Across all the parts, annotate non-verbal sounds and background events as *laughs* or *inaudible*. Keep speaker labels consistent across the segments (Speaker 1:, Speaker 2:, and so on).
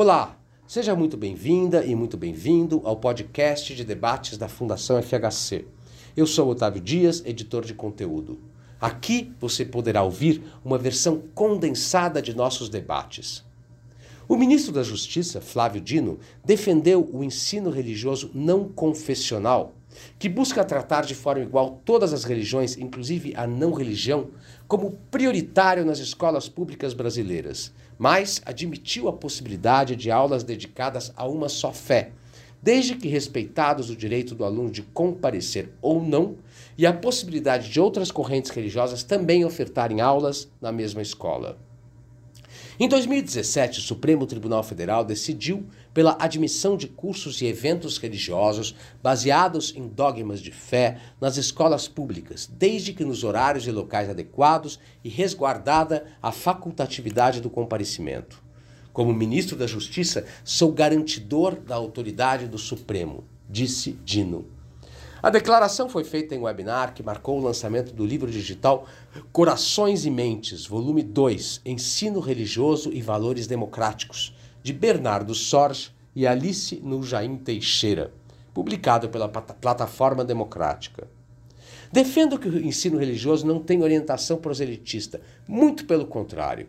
Speaker 1: Olá, seja muito bem-vinda e muito bem-vindo ao podcast de debates da Fundação FHC. Eu sou Otávio Dias, editor de conteúdo. Aqui você poderá ouvir uma versão condensada de nossos debates. O ministro da Justiça, Flávio Dino, defendeu o ensino religioso não confessional, que busca tratar de forma igual todas as religiões, inclusive a não religião, como prioritário nas escolas públicas brasileiras, mas admitiu a possibilidade de aulas dedicadas a uma só fé, desde que respeitados o direito do aluno de comparecer ou não e a possibilidade de outras correntes religiosas também ofertarem aulas na mesma escola. Em 2017, o Supremo Tribunal Federal decidiu pela admissão de cursos e eventos religiosos baseados em dogmas de fé nas escolas públicas, desde que nos horários e locais adequados e resguardada a facultatividade do comparecimento. Como ministro da Justiça, sou garantidor da autoridade do Supremo, disse Dino. A declaração foi feita em webinar que marcou o lançamento do livro digital Corações e Mentes, volume 2, Ensino Religioso e Valores Democráticos, de Bernardo Sorge e Alice Nujaim Teixeira, publicado pela Plataforma Democrática. Defendo que o ensino religioso não tem orientação proselitista, muito pelo contrário.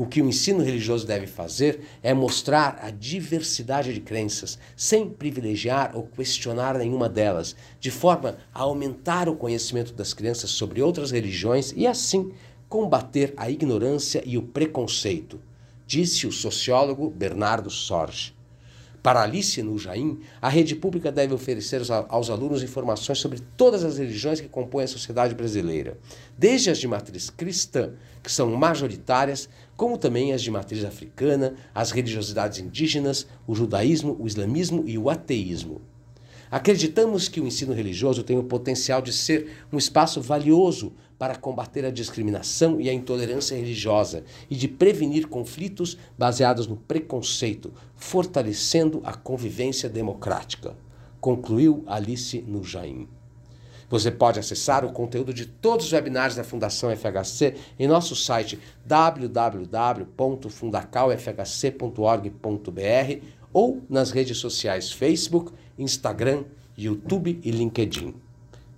Speaker 1: O que o ensino religioso deve fazer é mostrar a diversidade de crenças, sem privilegiar ou questionar nenhuma delas, de forma a aumentar o conhecimento das crianças sobre outras religiões e, assim, combater a ignorância e o preconceito, disse o sociólogo Bernardo Sorge. Para Alice Nujaim, a rede pública deve oferecer aos alunos informações sobre todas as religiões que compõem a sociedade brasileira, desde as de matriz cristã, que são majoritárias, como também as de matriz africana, as religiosidades indígenas, o judaísmo, o islamismo e o ateísmo. Acreditamos que o ensino religioso tem o potencial de ser um espaço valioso para combater a discriminação e a intolerância religiosa e de prevenir conflitos baseados no preconceito, fortalecendo a convivência democrática, concluiu Alice Nujaim. Você pode acessar o conteúdo de todos os webinários da Fundação FHC em nosso site www.fundacalfhc.org.br ou nas redes sociais Facebook, Instagram, YouTube e LinkedIn.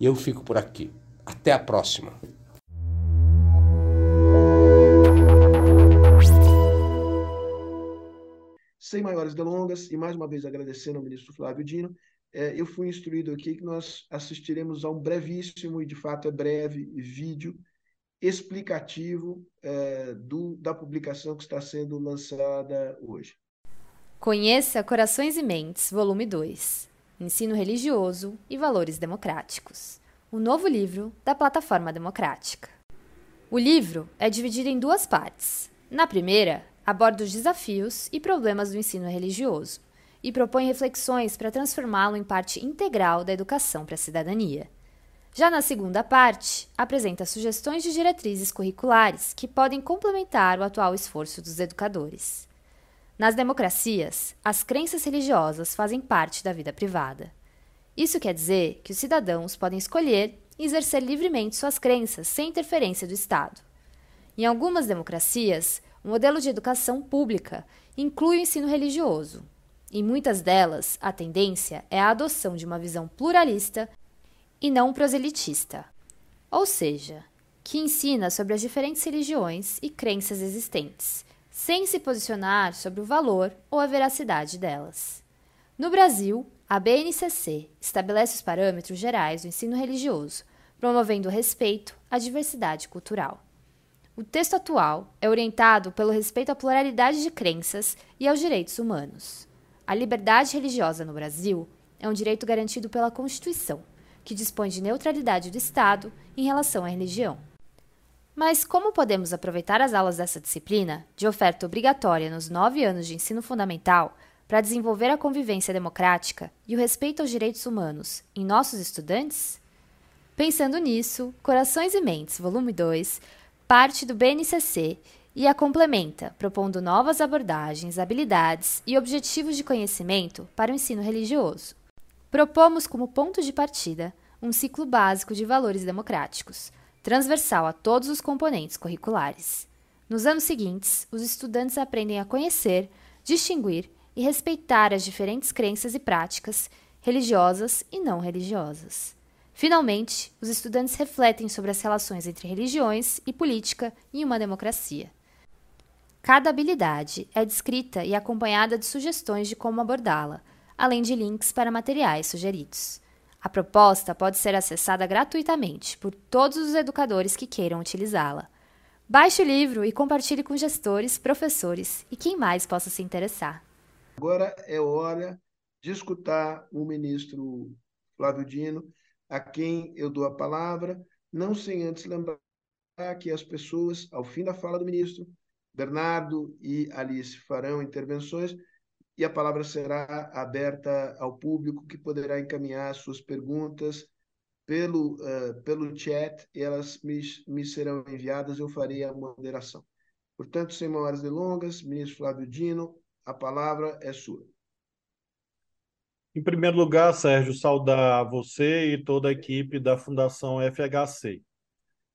Speaker 1: Eu fico por aqui. Até a próxima!
Speaker 2: Sem maiores delongas, e mais uma vez agradecendo ao ministro Flávio Dino, é, eu fui instruído aqui que nós assistiremos a um brevíssimo, e de fato é breve, vídeo explicativo é, do, da publicação que está sendo lançada hoje.
Speaker 3: Conheça Corações e Mentes, volume 2 Ensino Religioso e Valores Democráticos o novo livro da Plataforma Democrática. O livro é dividido em duas partes. Na primeira, aborda os desafios e problemas do ensino religioso e propõe reflexões para transformá-lo em parte integral da educação para a cidadania. Já na segunda parte, apresenta sugestões de diretrizes curriculares que podem complementar o atual esforço dos educadores. Nas democracias, as crenças religiosas fazem parte da vida privada. Isso quer dizer que os cidadãos podem escolher e exercer livremente suas crenças sem interferência do Estado. Em algumas democracias, o modelo de educação pública inclui o ensino religioso. Em muitas delas, a tendência é a adoção de uma visão pluralista e não proselitista, ou seja, que ensina sobre as diferentes religiões e crenças existentes, sem se posicionar sobre o valor ou a veracidade delas. No Brasil, a BNCC estabelece os parâmetros gerais do ensino religioso, promovendo o respeito à diversidade cultural. O texto atual é orientado pelo respeito à pluralidade de crenças e aos direitos humanos. A liberdade religiosa no Brasil é um direito garantido pela Constituição, que dispõe de neutralidade do Estado em relação à religião. Mas como podemos aproveitar as aulas dessa disciplina, de oferta obrigatória nos nove anos de ensino fundamental, para desenvolver a convivência democrática e o respeito aos direitos humanos em nossos estudantes? Pensando nisso, Corações e Mentes, volume 2, parte do BNCC e a complementa, propondo novas abordagens, habilidades e objetivos de conhecimento para o ensino religioso. Propomos como ponto de partida um ciclo básico de valores democráticos, transversal a todos os componentes curriculares. Nos anos seguintes, os estudantes aprendem a conhecer, distinguir e respeitar as diferentes crenças e práticas, religiosas e não religiosas. Finalmente, os estudantes refletem sobre as relações entre religiões e política em uma democracia. Cada habilidade é descrita e acompanhada de sugestões de como abordá-la, além de links para materiais sugeridos. A proposta pode ser acessada gratuitamente por todos os educadores que queiram utilizá-la. Baixe o livro e compartilhe com gestores, professores e quem mais possa se interessar.
Speaker 2: Agora é hora de escutar o ministro Flávio Dino, a quem eu dou a palavra, não sem antes lembrar que as pessoas, ao fim da fala do ministro, Bernardo e Alice farão intervenções e a palavra será aberta ao público que poderá encaminhar suas perguntas pelo, uh, pelo chat e elas me, me serão enviadas, eu farei a moderação. Portanto, sem maiores delongas, ministro Flávio Dino, a palavra é sua.
Speaker 4: Em primeiro lugar, Sérgio, saudar você e toda a equipe da Fundação FHC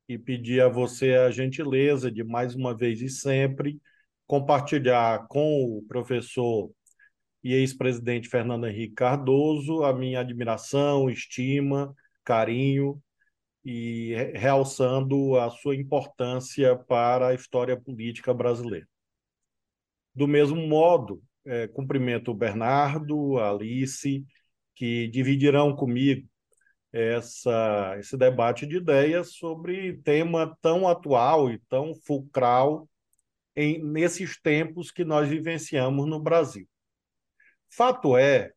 Speaker 4: e pedir a você a gentileza de, mais uma vez e sempre, compartilhar com o professor e ex-presidente Fernando Henrique Cardoso a minha admiração, estima, carinho e realçando a sua importância para a história política brasileira. Do mesmo modo, é, cumprimento o Bernardo, a Alice, que dividirão comigo essa, esse debate de ideias sobre tema tão atual e tão fulcral em, nesses tempos que nós vivenciamos no Brasil. Fato é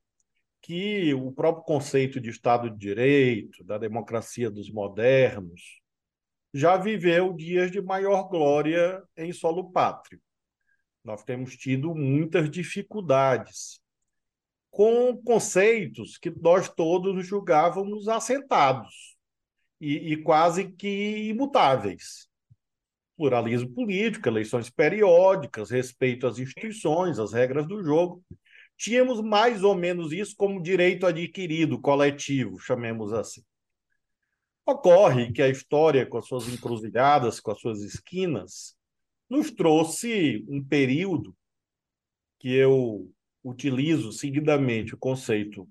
Speaker 4: que o próprio conceito de Estado de Direito, da democracia dos modernos, já viveu dias de maior glória em solo pátrio. Nós temos tido muitas dificuldades com conceitos que nós todos julgávamos assentados e, e quase que imutáveis. Pluralismo político, eleições periódicas, respeito às instituições, às regras do jogo tínhamos mais ou menos isso como direito adquirido, coletivo, chamemos assim. Ocorre que a história, com as suas encruzilhadas, com as suas esquinas, nos trouxe um período que eu utilizo seguidamente o conceito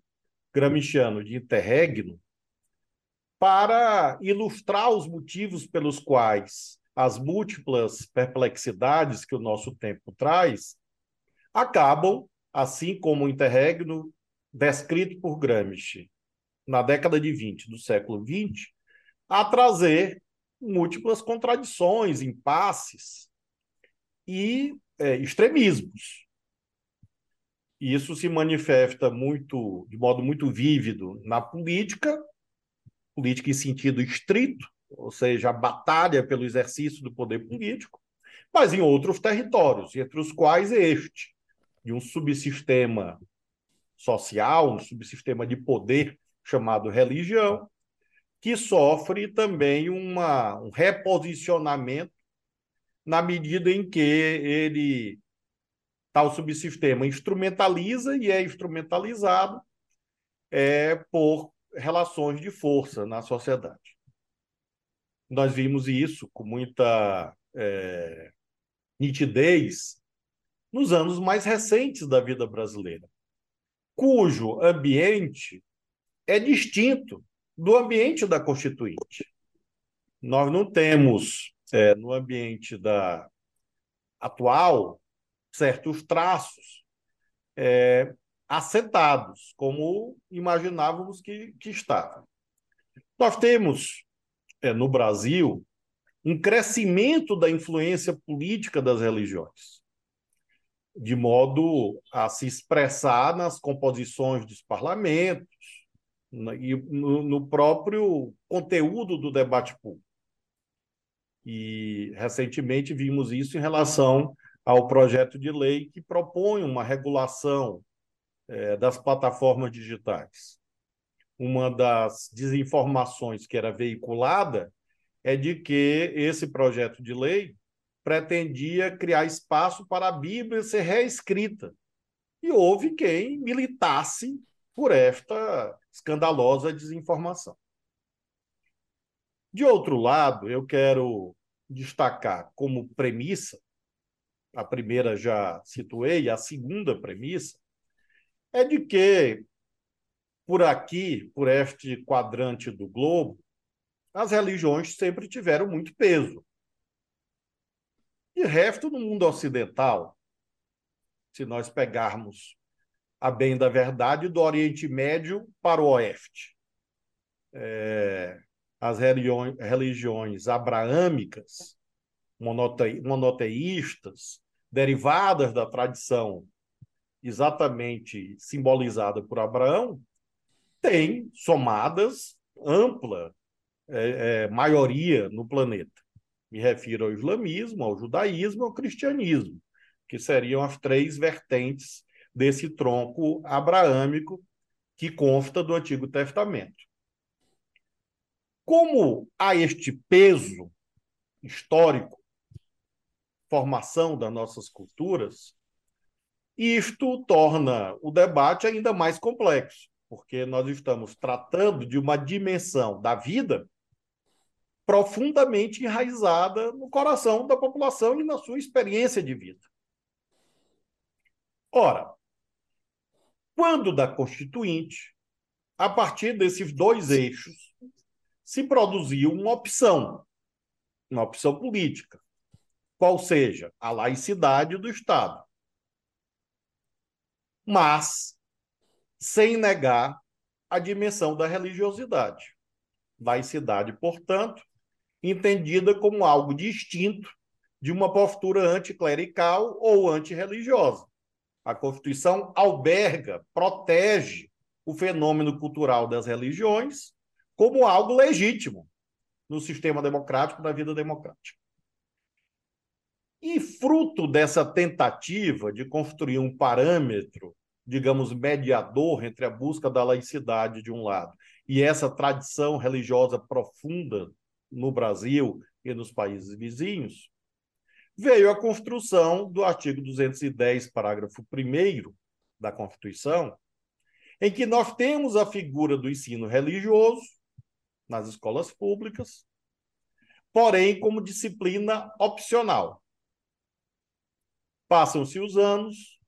Speaker 4: gramsciano de interregno para ilustrar os motivos pelos quais as múltiplas perplexidades que o nosso tempo traz acabam assim como o interregno descrito por Gramsci na década de 20 do século 20, a trazer múltiplas contradições, impasses e é, extremismos. Isso se manifesta muito, de modo muito vívido na política, política em sentido estrito, ou seja, a batalha pelo exercício do poder político, mas em outros territórios, entre os quais este, de um subsistema social, um subsistema de poder chamado religião, que sofre também uma, um reposicionamento na medida em que ele tal subsistema instrumentaliza e é instrumentalizado é, por relações de força na sociedade. Nós vimos isso com muita é, nitidez nos anos mais recentes da vida brasileira, cujo ambiente é distinto do ambiente da Constituinte. Nós não temos, é, no ambiente da atual, certos traços é, assentados, como imaginávamos que, que estavam. Nós temos, é, no Brasil, um crescimento da influência política das religiões de modo a se expressar nas composições dos parlamentos e no, no próprio conteúdo do debate público. E recentemente vimos isso em relação ao projeto de lei que propõe uma regulação é, das plataformas digitais. Uma das desinformações que era veiculada é de que esse projeto de lei pretendia criar espaço para a Bíblia ser reescrita. E houve quem militasse por esta escandalosa desinformação. De outro lado, eu quero destacar como premissa a primeira já situei, a segunda premissa é de que, por aqui, por este quadrante do globo, as religiões sempre tiveram muito peso. De resto, no mundo ocidental, se nós pegarmos a bem da verdade, do Oriente Médio para o Oeste, é, as religiões abraâmicas, monote, monoteístas, derivadas da tradição exatamente simbolizada por Abraão, têm somadas ampla é, é, maioria no planeta. Me refiro ao islamismo, ao judaísmo, ao cristianismo, que seriam as três vertentes desse tronco abraâmico que consta do Antigo Testamento. Como há este peso histórico, formação das nossas culturas, isto torna o debate ainda mais complexo, porque nós estamos tratando de uma dimensão da vida profundamente enraizada no coração da população e na sua experiência de vida. Ora, quando da Constituinte, a partir desses dois eixos, se produziu uma opção, uma opção política, qual seja a laicidade do Estado. Mas sem negar a dimensão da religiosidade. Laicidade, portanto, entendida como algo distinto de uma postura anticlerical ou antirreligiosa. A Constituição alberga, protege o fenômeno cultural das religiões como algo legítimo no sistema democrático, na vida democrática. E fruto dessa tentativa de construir um parâmetro, digamos, mediador entre a busca da laicidade de um lado e essa tradição religiosa profunda no Brasil e nos países vizinhos, veio a construção do artigo 210, parágrafo 1 da Constituição, em que nós temos a figura do ensino religioso nas escolas públicas, porém como disciplina opcional. Passam-se os anos,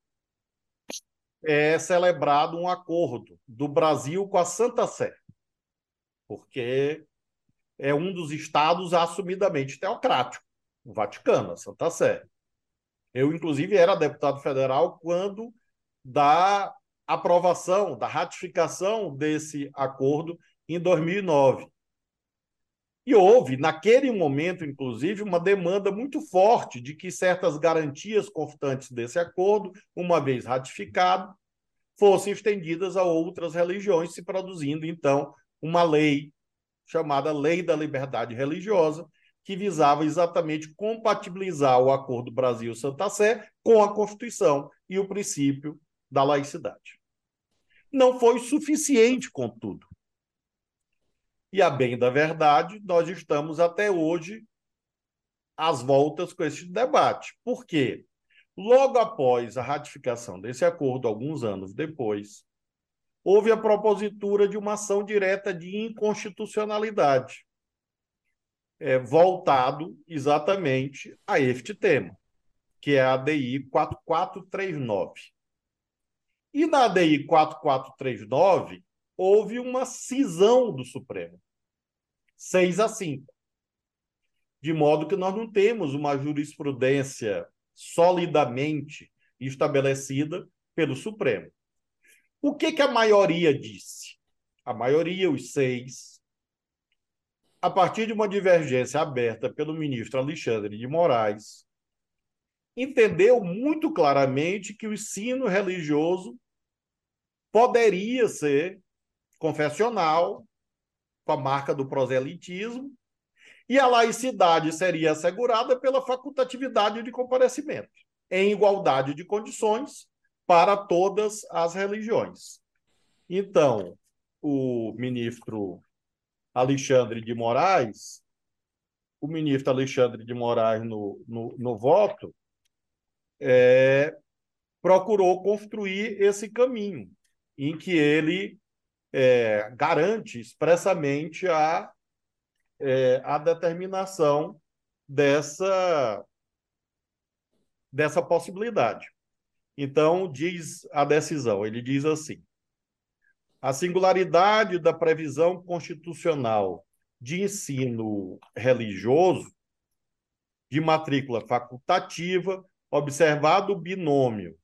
Speaker 4: é celebrado um acordo do Brasil com a Santa Sé, porque é um dos estados assumidamente teocrático, o Vaticano, a Santa Sé. Eu, inclusive, era deputado federal quando da aprovação, da ratificação desse acordo em 2009. E houve, naquele momento, inclusive, uma demanda muito forte de que certas garantias constantes desse acordo, uma vez ratificado, fossem estendidas a outras religiões, se produzindo, então, uma lei chamada Lei da Liberdade Religiosa, que visava exatamente compatibilizar o Acordo Brasil-Santa Sé com a Constituição e o princípio da laicidade. Não foi suficiente, contudo. E a bem da verdade, nós estamos até hoje às voltas com esse debate. Por quê? Logo após a ratificação desse acordo, alguns anos depois, houve a propositura de uma ação direta de inconstitucionalidade, é, voltado exatamente a este tema, que é a ADI 4439. E na ADI 4439 houve uma cisão do Supremo, 6 a 5. De modo que nós não temos uma jurisprudência solidamente estabelecida pelo Supremo. O que, que a maioria disse? A maioria, os seis, a partir de uma divergência aberta pelo ministro Alexandre de Moraes, entendeu muito claramente que o ensino religioso poderia ser confessional, com a marca do proselitismo, e a laicidade seria assegurada pela facultatividade de comparecimento, em igualdade de condições para todas as religiões. Então, o ministro Alexandre de Moraes, o ministro Alexandre de Moraes, no, no, no voto, é, procurou construir esse caminho, em que ele é, garante expressamente a, é, a determinação dessa dessa possibilidade. Então, diz a decisão, ele diz assim: a singularidade da previsão constitucional de ensino religioso de matrícula facultativa, observado o binômio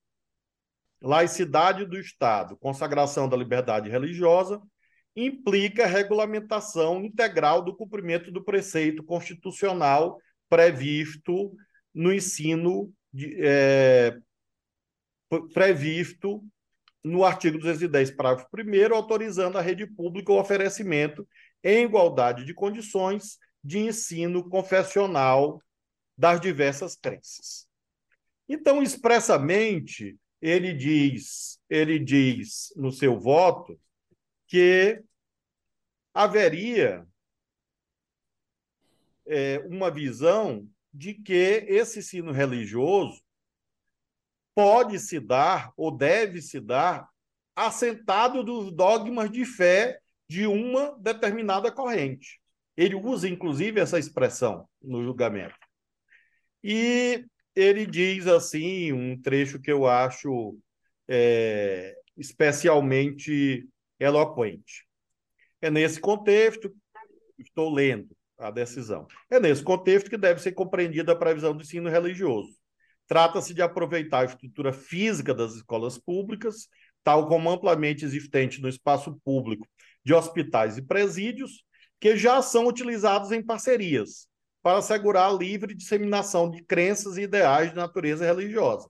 Speaker 4: laicidade do Estado, consagração da liberdade religiosa, implica regulamentação integral do cumprimento do preceito constitucional previsto no ensino de, é, previsto no artigo 210, parágrafo 1 autorizando a rede pública o oferecimento em igualdade de condições de ensino confessional das diversas crenças. Então, expressamente, ele diz, ele diz no seu voto que haveria é, uma visão de que esse ensino religioso pode se dar ou deve se dar assentado dos dogmas de fé de uma determinada corrente. Ele usa, inclusive, essa expressão no julgamento. E ele diz assim, um trecho que eu acho é, especialmente eloquente. É nesse contexto, estou lendo a decisão, é nesse contexto que deve ser compreendida a previsão do ensino religioso Trata-se de aproveitar a estrutura física das escolas públicas, tal como amplamente existente no espaço público de hospitais e presídios, que já são utilizados em parcerias para assegurar a livre disseminação de crenças e ideais de natureza religiosa.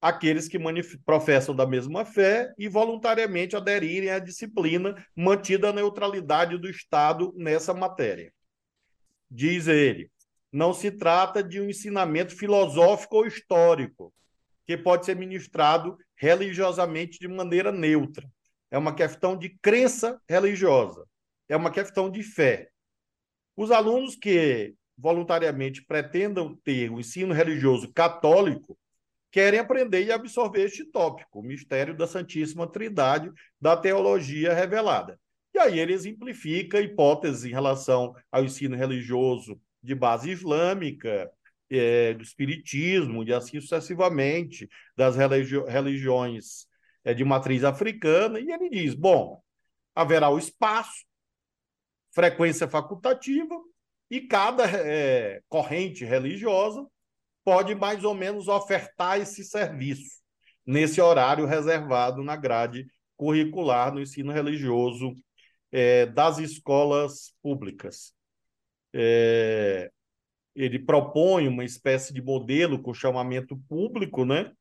Speaker 4: Aqueles que professam da mesma fé e voluntariamente aderirem à disciplina, mantida a neutralidade do Estado nessa matéria. Diz ele: não se trata de um ensinamento filosófico ou histórico, que pode ser ministrado religiosamente de maneira neutra. É uma questão de crença religiosa, é uma questão de fé. Os alunos que voluntariamente pretendam ter o ensino religioso católico querem aprender e absorver este tópico, o mistério da Santíssima Trindade da teologia revelada. E aí ele exemplifica hipóteses em relação ao ensino religioso de base islâmica, é, do espiritismo, e assim sucessivamente, das religi religiões é, de matriz africana, e ele diz: bom, haverá o espaço, frequência facultativa, e cada é, corrente religiosa pode mais ou menos ofertar esse serviço nesse horário reservado na grade curricular no ensino religioso é, das escolas públicas é, ele propõe uma espécie de modelo com chamamento público, né?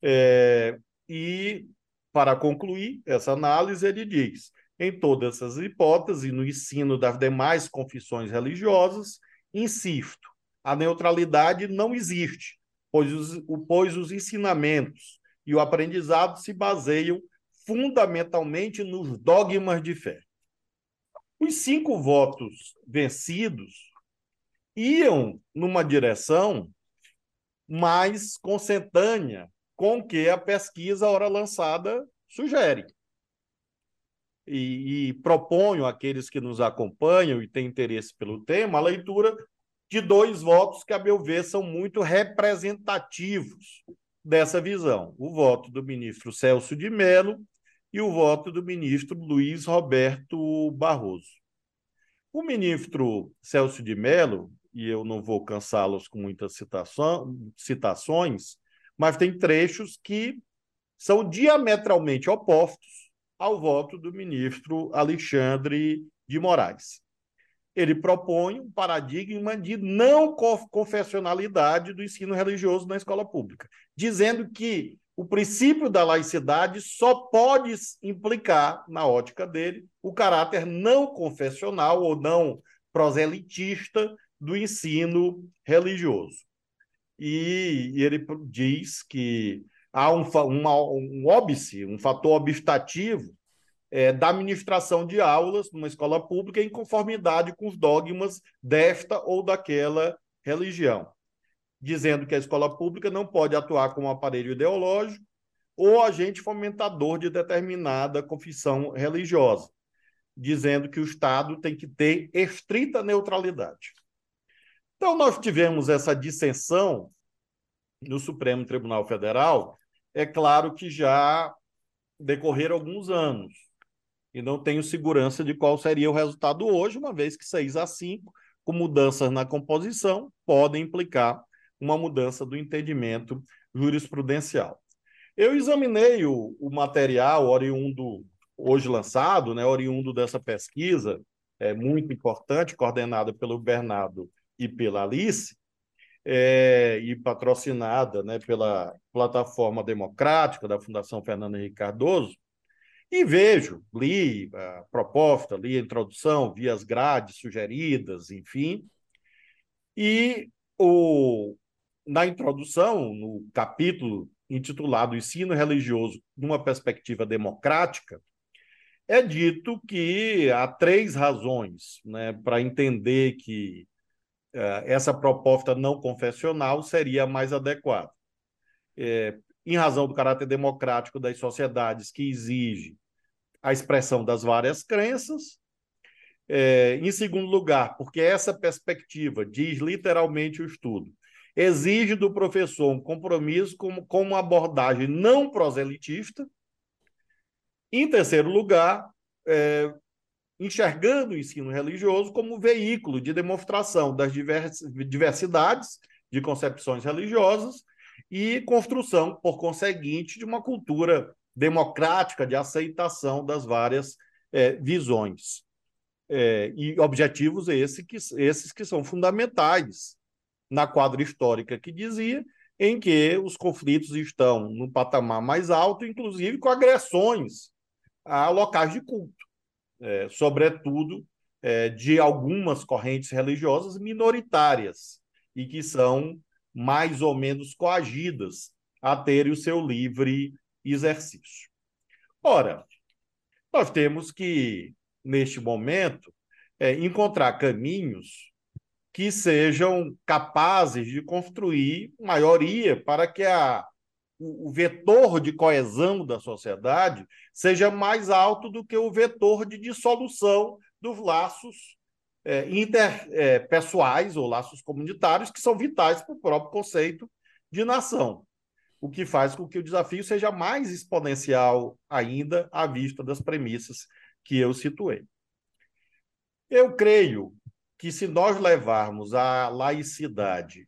Speaker 4: É, e, para concluir essa análise, ele diz: em todas essas hipóteses, no ensino das demais confissões religiosas, insisto, a neutralidade não existe, pois os, pois os ensinamentos e o aprendizado se baseiam fundamentalmente nos dogmas de fé. Os cinco votos vencidos iam numa direção mais consentânea com o que a pesquisa hora lançada sugere. E, e proponho àqueles que nos acompanham e têm interesse pelo tema a leitura de dois votos que, a meu ver, são muito representativos dessa visão. O voto do ministro Celso de Mello e o voto do ministro Luiz Roberto Barroso. O ministro Celso de Mello, e eu não vou cansá-los com muitas citações, mas tem trechos que são diametralmente opostos ao voto do ministro Alexandre de Moraes. Ele propõe um paradigma de não confessionalidade do ensino religioso na escola pública, dizendo que o princípio da laicidade só pode implicar, na ótica dele, o caráter não confessional ou não proselitista do ensino religioso. E, ele diz que há um, uma, um óbice, um fator obstativo é, da administração de aulas numa escola pública em conformidade com os dogmas desta ou daquela religião dizendo que a escola pública não pode atuar como aparelho ideológico ou agente fomentador de determinada confissão religiosa, dizendo que o Estado tem que ter estrita neutralidade. Então, nós tivemos essa dissensão no Supremo Tribunal Federal, é claro que já decorreram alguns anos e não tenho segurança de qual seria o resultado hoje, uma vez que 6 a 5, com mudanças na composição, podem implicar uma mudança do entendimento jurisprudencial. Eu examinei o, o material oriundo, hoje lançado, né, oriundo dessa pesquisa, é muito importante, coordenada pelo Bernardo e pela Alice, é, e patrocinada né, pela plataforma democrática da Fundação Fernando Henrique Cardoso, e vejo, li a proposta, li a introdução, vi as grades sugeridas, enfim, e o, na introdução, no capítulo intitulado Ensino Religioso numa Perspectiva Democrática, é dito que há três razões né, para entender que essa proposta não confessional seria mais adequada. É, em razão do caráter democrático das sociedades que exige a expressão das várias crenças. É, em segundo lugar, porque essa perspectiva, diz literalmente o estudo, exige do professor um compromisso com, com uma abordagem não proselitista. Em terceiro lugar, é, enxergando o ensino religioso como veículo de demonstração das diversidades de concepções religiosas e construção, por conseguinte, de uma cultura democrática de aceitação das várias é, visões. É, e objetivos esse que, esses que são fundamentais na quadra histórica que dizia, em que os conflitos estão no patamar mais alto, inclusive com agressões a locais de culto, é, sobretudo é, de algumas correntes religiosas minoritárias e que são mais ou menos coagidas a terem o seu livre exercício. Ora, nós temos que, neste momento, é, encontrar caminhos que sejam capazes de construir maioria para que a, o, vetor de coesão da sociedade seja mais alto do que o vetor de dissolução dos laços é, interpessoais é, ou laços comunitários que são vitais para o próprio conceito de nação, o que faz com que o desafio seja mais exponencial ainda à vista das premissas que eu situei. Eu creio que se nós levarmos a laicidade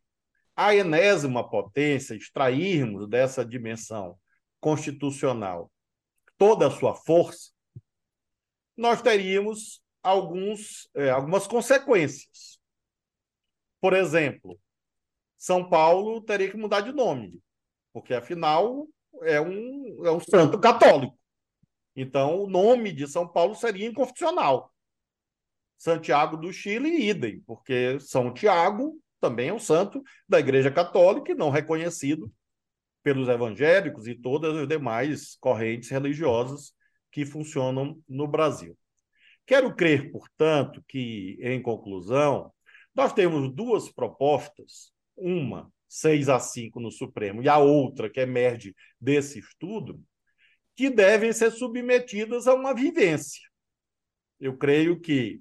Speaker 4: à enésima potência, extrairmos dessa dimensão constitucional toda a sua força, nós teríamos alguns, é, algumas consequências. Por exemplo, São Paulo teria que mudar de nome, porque afinal é um, é um santo católico. Então, o nome de São Paulo seria inconstitucional. Santiago do Chile, idem, porque São Tiago também é um santo da Igreja Católica e não reconhecido pelos evangélicos e todas as demais correntes religiosas que funcionam no Brasil. Quero crer, portanto, que, em conclusão, nós temos duas propostas, uma 6 a 5 no Supremo e a outra que emerge desse estudo, que devem ser submetidas a uma vivência. Eu creio que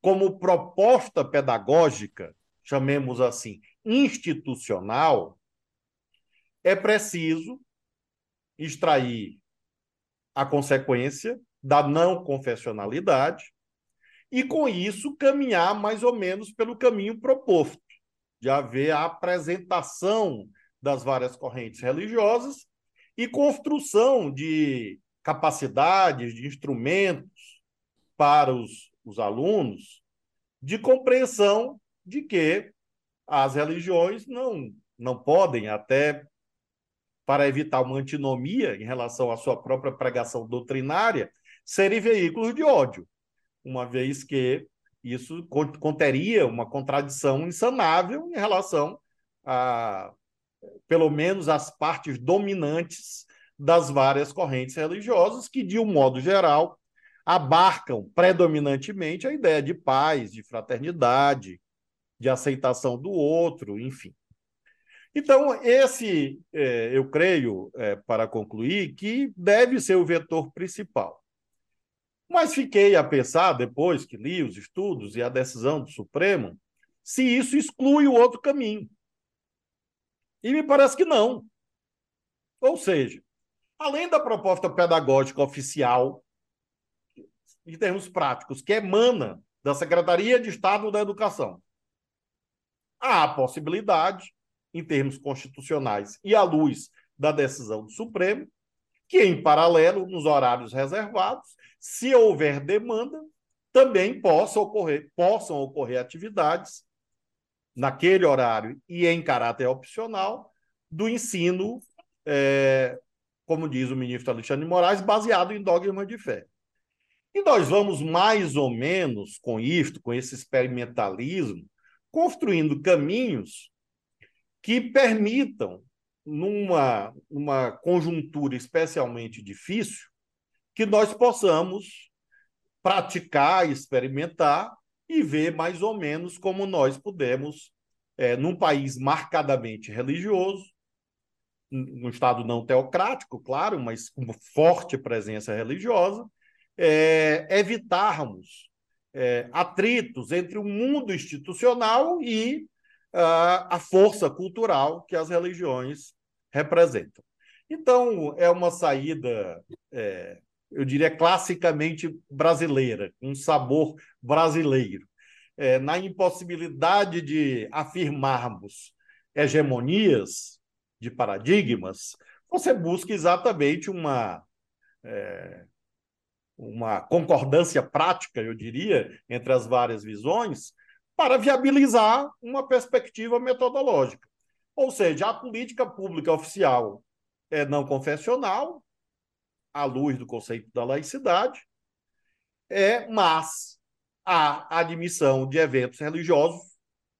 Speaker 4: como proposta pedagógica, chamemos assim, institucional, é preciso extrair a consequência da não confessionalidade e, com isso, caminhar mais ou menos pelo caminho proposto, de haver a apresentação das várias correntes religiosas e construção de capacidades, de instrumentos para os os alunos de compreensão de que as religiões não, não podem, até para evitar uma antinomia em relação à sua própria pregação doutrinária, serem veículos de ódio, uma vez que isso conteria uma contradição insanável em relação a, pelo menos, as partes dominantes das várias correntes religiosas, que, de um modo geral, abarcam predominantemente a ideia de paz, de fraternidade, de aceitação do outro, enfim. Então, esse, é, eu creio, é, para concluir, que deve ser o vetor principal. Mas fiquei a pensar, depois que li os estudos e a decisão do Supremo, se isso exclui o outro caminho. E me parece que não. Ou seja, além da proposta pedagógica oficial, em termos práticos, que emana da Secretaria de Estado da Educação, há a possibilidade, em termos constitucionais e à luz da decisão do Supremo, que, em paralelo, nos horários reservados, se houver demanda, também possa ocorrer, possam ocorrer atividades naquele horário e em caráter opcional do ensino, é, como diz o ministro Alexandre de Moraes, baseado em dogma de fé. E nós vamos mais ou menos com isto, com esse experimentalismo, construindo caminhos que permitam, numa, numa conjuntura especialmente difícil, que nós possamos praticar, experimentar e ver mais ou menos como nós podemos, é, num país marcadamente religioso, num Estado não teocrático, claro, mas com forte presença religiosa, é, evitarmos é, atritos entre o mundo institucional e uh, a força cultural que as religiões representam. Então, é uma saída é, eu diria, classicamente brasileira, um sabor brasileiro. É, na impossibilidade de afirmarmos hegemonias de paradigmas, você busca exatamente uma, é, uma concordância prática, eu diria, entre as várias visões, para viabilizar uma perspectiva metodológica. Ou seja, a política pública oficial é não confessional, à luz do conceito da laicidade, é, mas a admissão de eventos religiosos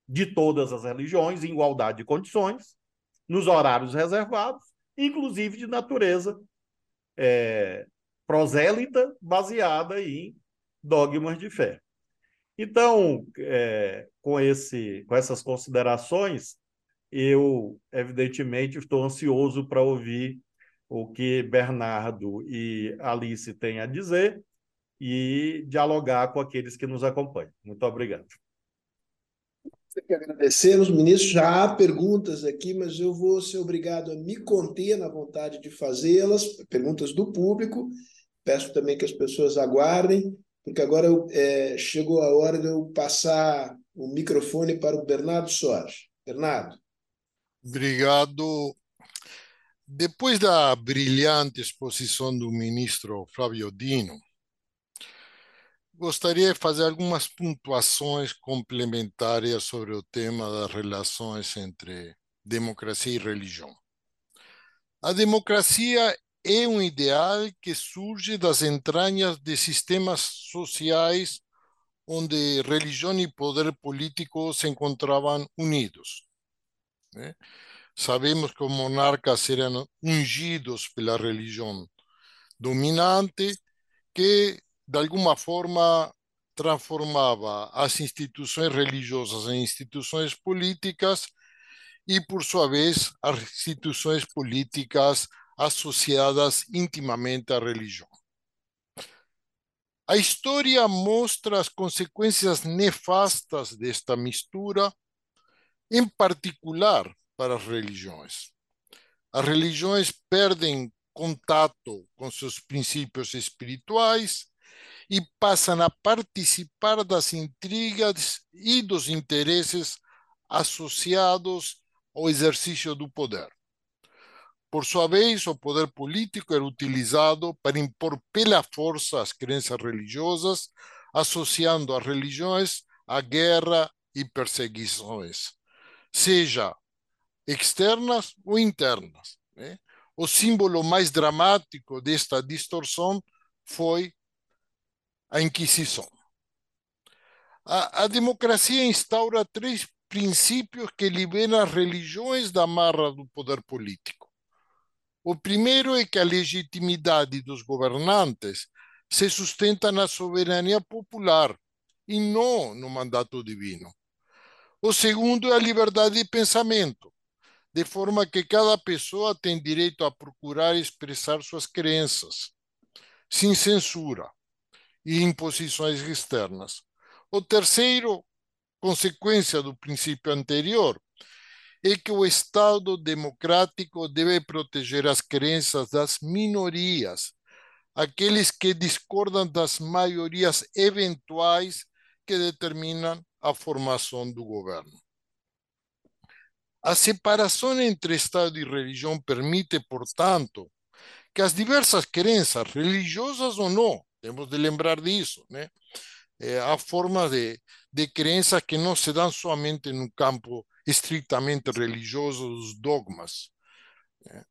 Speaker 4: de todas as religiões em igualdade de condições, nos horários reservados, inclusive de natureza é, prosélita, baseada em dogmas de fé. Então, é, com, esse, com essas considerações, eu, evidentemente, estou ansioso para ouvir o que Bernardo e Alice têm a dizer e dialogar com aqueles que nos acompanham. Muito obrigado.
Speaker 2: que agradecemos, ministro. Já há perguntas aqui, mas eu vou ser obrigado a me conter na vontade de fazê-las, perguntas do público. Peço também que as pessoas aguardem, porque agora é, chegou a hora de eu passar o microfone para o Bernardo Soares. Bernardo.
Speaker 5: Obrigado, Depois da brilhante exposição do ministro Flávio Dino, gostaria de fazer algumas pontuações complementares sobre o tema das relações entre democracia e religião. A democracia é um ideal que surge das entranhas de sistemas sociais onde religião e poder político se encontravam unidos. Né? Sabemos que os monarcas eram ungidos pela religião dominante, que de alguma forma transformava as instituições religiosas em instituições políticas e, por sua vez, as instituições políticas associadas intimamente à religião. A história mostra as consequências nefastas desta mistura, em particular para as religiões. As religiões perdem contato com seus princípios espirituais e passam a participar das intrigas e dos interesses associados ao exercício do poder. Por sua vez, o poder político era utilizado para impor pela força as crenças religiosas, associando as religiões à guerra e perseguições, seja externas ou internas. Né? O símbolo mais dramático desta distorção foi a Inquisição. A, a democracia instaura três princípios que liberam as religiões da marra do poder político. O primeiro é que a legitimidade dos governantes se sustenta na soberania popular e não no mandato divino. O segundo é a liberdade de pensamento de forma que cada pessoa tem direito a procurar expressar suas crenças, sem censura e imposições externas. O terceiro, consequência do princípio anterior, é que o Estado democrático deve proteger as crenças das minorias, aqueles que discordam das maiorias eventuais que determinam a formação do governo. A separação entre Estado e religião permite, portanto, que as diversas crenças, religiosas ou não, temos de lembrar disso, né? É, há formas de, de crença que não se dão somente no campo estritamente religioso dos dogmas, né?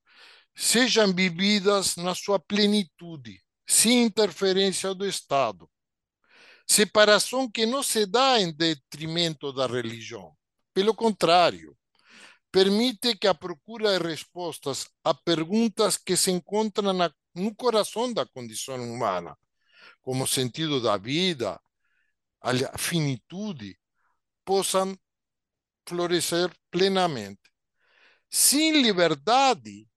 Speaker 5: sejam vividas na sua plenitude, sem interferência do Estado. Separação que não se dá em detrimento da religião. Pelo contrário, permite que a procura de respostas a perguntas que se encontram no coração da condição humana, como o sentido da vida, a finitude, possam florescer plenamente. Sem liberdade,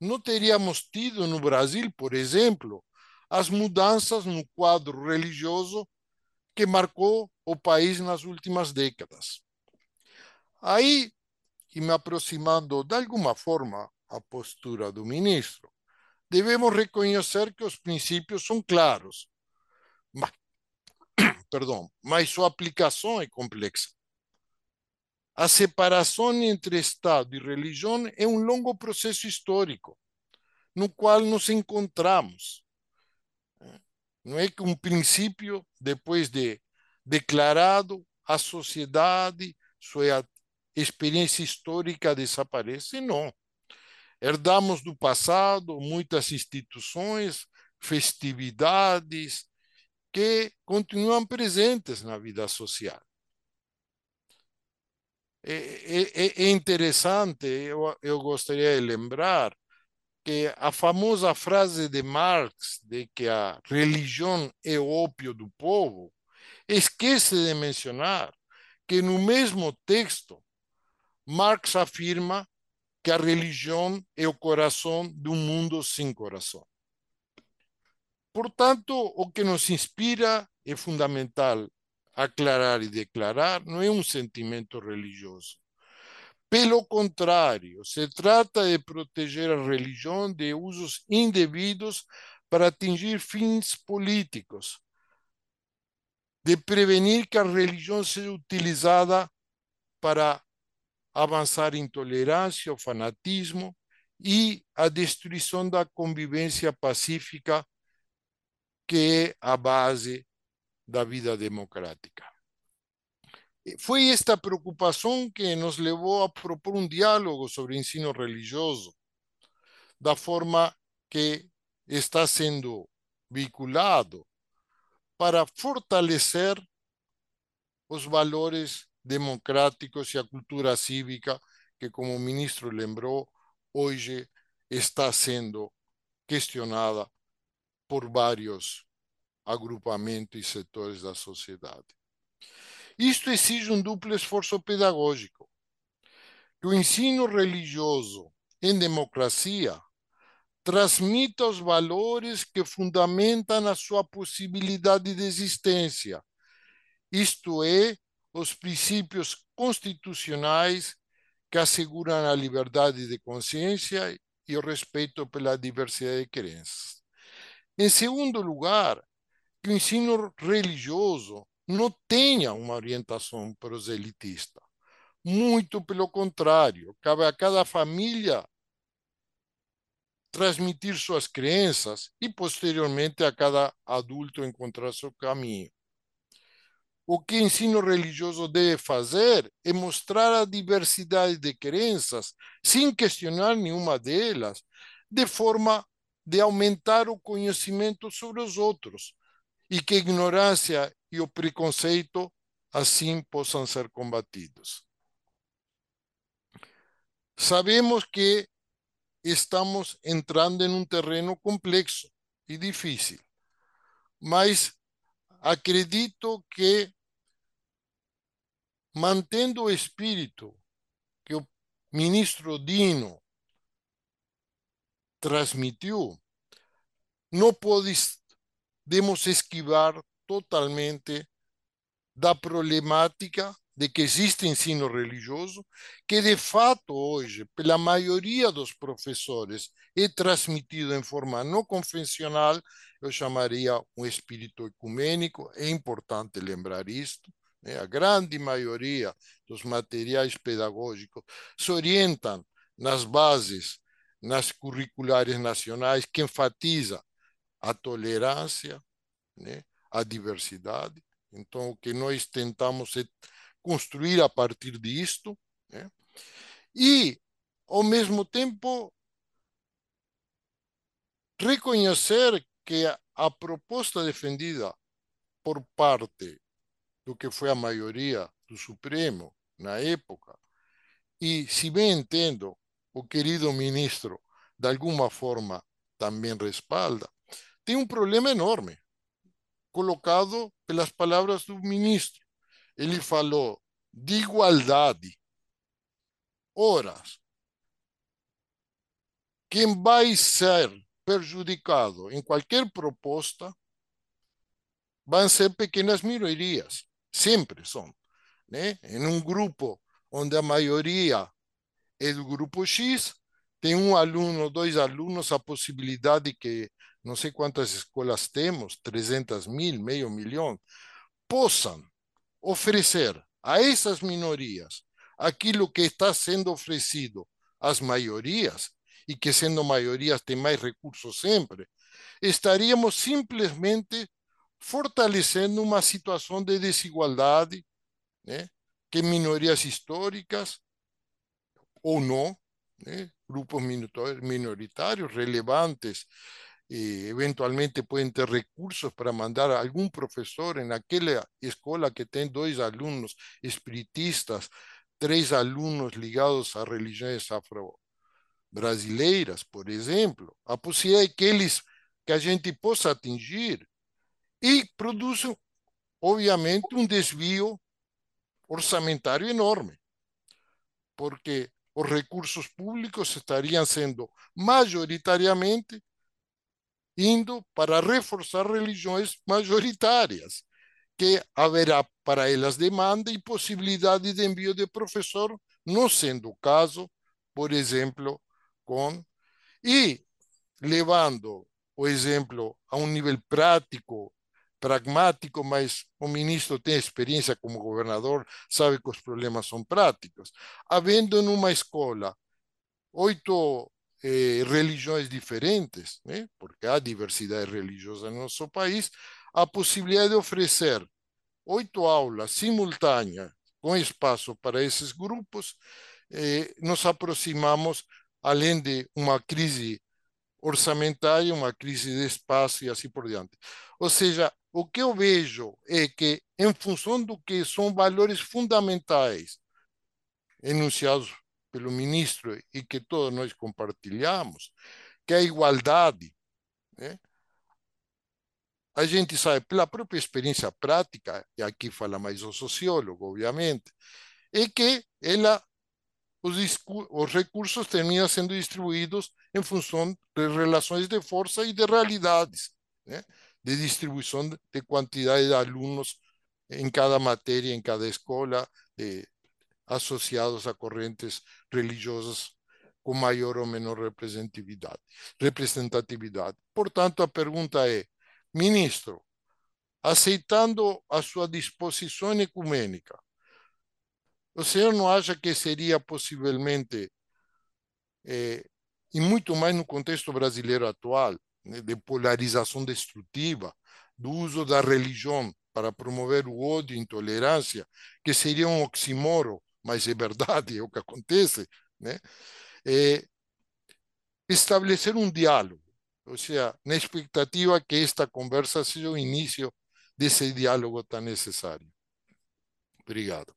Speaker 5: não teríamos tido no Brasil, por exemplo, as mudanças no quadro religioso que marcou o país nas últimas décadas. Aí, e me aproximando de alguma forma à postura do ministro, devemos reconhecer que os princípios são claros, mas, *coughs* perdão, mas sua aplicação é complexa. A separação entre Estado e religião é um longo processo histórico, no qual nos encontramos. Não é que um princípio, depois de declarado, a sociedade, sua experiência histórica desaparece, não. Herdamos do passado muitas instituições, festividades que continuam presentes na vida social. É, é, é interessante, eu, eu gostaria de lembrar que a famosa frase de Marx de que a religião é ópio do povo esquece de mencionar que no mesmo texto Marx afirma que a religião é o coração de um mundo sem coração. Portanto, o que nos inspira é fundamental aclarar e declarar, não é um sentimento religioso. Pelo contrário, se trata de proteger a religião de usos indevidos para atingir fins políticos, de prevenir que a religião seja utilizada para avançar intolerância ou fanatismo e a destruição da convivência pacífica, que é a base da vida democrática. Foi esta preocupação que nos levou a propor um diálogo sobre ensino religioso, da forma que está sendo vinculado para fortalecer os valores democráticos e a cultura cívica que, como ministro lembrou, hoje está sendo questionada por vários agrupamentos e setores da sociedade. Isto exige um duplo esforço pedagógico. Que o ensino religioso em democracia transmita os valores que fundamentam a sua possibilidade de existência, isto é, os princípios constitucionais que asseguram a liberdade de consciência e o respeito pela diversidade de crenças. Em segundo lugar, que o ensino religioso não tenha uma orientação proselitista. Muito pelo contrário, cabe a cada família transmitir suas crenças e, posteriormente, a cada adulto encontrar seu caminho. O que o ensino religioso deve fazer é mostrar a diversidade de crenças, sem questionar nenhuma delas, de forma de aumentar o conhecimento sobre os outros, e que a ignorância e o preconceito assim possam ser combatidos. Sabemos que estamos entrando em um terreno complexo e difícil, mas acredito que mantendo o espírito que o ministro Dino transmitiu, não pode podemos esquivar totalmente da problemática de que existe ensino religioso, que de fato hoje, pela maioria dos professores, é transmitido em forma não convencional, eu chamaria um espírito ecumênico, é importante lembrar isto. Né? A grande maioria dos materiais pedagógicos se orientam nas bases, nas curriculares nacionais, que enfatiza a tolerância, né? a diversidade. Então, o que nós tentamos é construir a partir disto, né? e, ao mesmo tempo, reconhecer que a proposta defendida por parte do que foi a maioria do Supremo na época, e se bem entendo, o querido ministro de alguma forma também respalda, tem um problema enorme colocado pelas palavras do ministro ele falou de igualdade. Ora, quem vai ser prejudicado em qualquer proposta vão ser pequenas minorias, sempre são. Né? Em um grupo onde a maioria é do grupo X, tem um aluno, dois alunos, a possibilidade que, não sei quantas escolas temos, 300 mil, meio milhão, possam oferecer a essas minorias aquilo que está sendo oferecido às maiorias, e que sendo maiorias tem mais recursos sempre, estaríamos simplesmente fortalecendo uma situação de desigualdade né, que minorias históricas ou não, né, grupos minoritários relevantes e eventualmente podem ter recursos para mandar algum professor naquela escola que tem dois alunos espiritistas, três alunos ligados a religiões afro-brasileiras, por exemplo, a possibilidade é que eles que a gente possa atingir. E produzam, obviamente, um desvio orçamentário enorme, porque os recursos públicos estariam sendo majoritariamente indo para reforçar religiões majoritárias, que haverá para elas demanda e possibilidade de envio de professor, não sendo o caso, por exemplo, com. E levando o exemplo a um nível prático, pragmático, mas o ministro tem experiência como governador, sabe que os problemas são práticos. Havendo numa escola oito eh, religiões diferentes, né? porque há diversidade religiosa no nosso país, a possibilidade de oferecer oito aulas simultâneas com espaço para esses grupos, eh, nos aproximamos, além de uma crise orçamentária, uma crise de espaço e assim por diante. Ou seja, o que eu vejo é que, em função do que são valores fundamentais enunciados pelo ministro e que todos nós compartilhamos, que é a igualdade. Né? A gente sabe, pela própria experiência prática, e aqui fala mais o sociólogo, obviamente, é que ela, os, os recursos terminam sendo distribuídos em função de relações de força e de realidades, né? de distribuição de quantidade de alunos em cada matéria, em cada escola, de associados a correntes religiosas com maior ou menor representatividade. representatividade. Portanto, a pergunta é, ministro, aceitando a sua disposição ecumênica, o senhor não acha que seria possivelmente, eh, e muito mais no contexto brasileiro atual, né, de polarização destrutiva, do uso da religião para promover o ódio e intolerância, que seria um oxímoro mas é verdade, é o que acontece, né? É estabelecer um diálogo, ou seja, na expectativa que esta conversa seja o início desse diálogo tão necessário. Obrigado.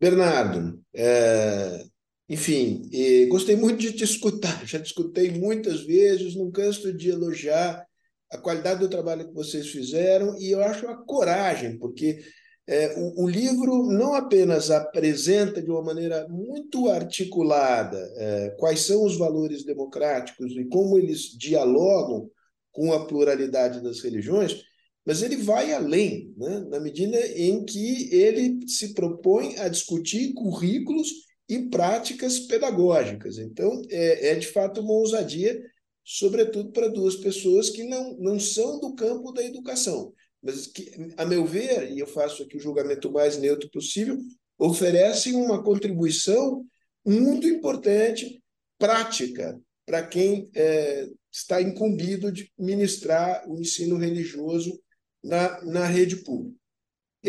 Speaker 2: Bernardo, é, enfim, gostei muito de te escutar, *laughs* já te escutei muitas vezes, não canso de elogiar a qualidade do trabalho que vocês fizeram e eu acho a coragem, porque é, o, o, livro não apenas apresenta de uma maneira muito articulada é, quais são os valores democráticos e como eles dialogam com a pluralidade das religiões, mas ele vai além, né? na medida em que ele se propõe a discutir currículos e práticas pedagógicas. Então, é, é de fato uma ousadia, sobretudo para duas pessoas que não, não são do campo da educação, mas que, a meu ver, e eu faço aqui o julgamento mais neutro possível, oferecem uma contribuição muito importante, prática, para quem é, está incumbido de ministrar o ensino religioso na, na rede pública.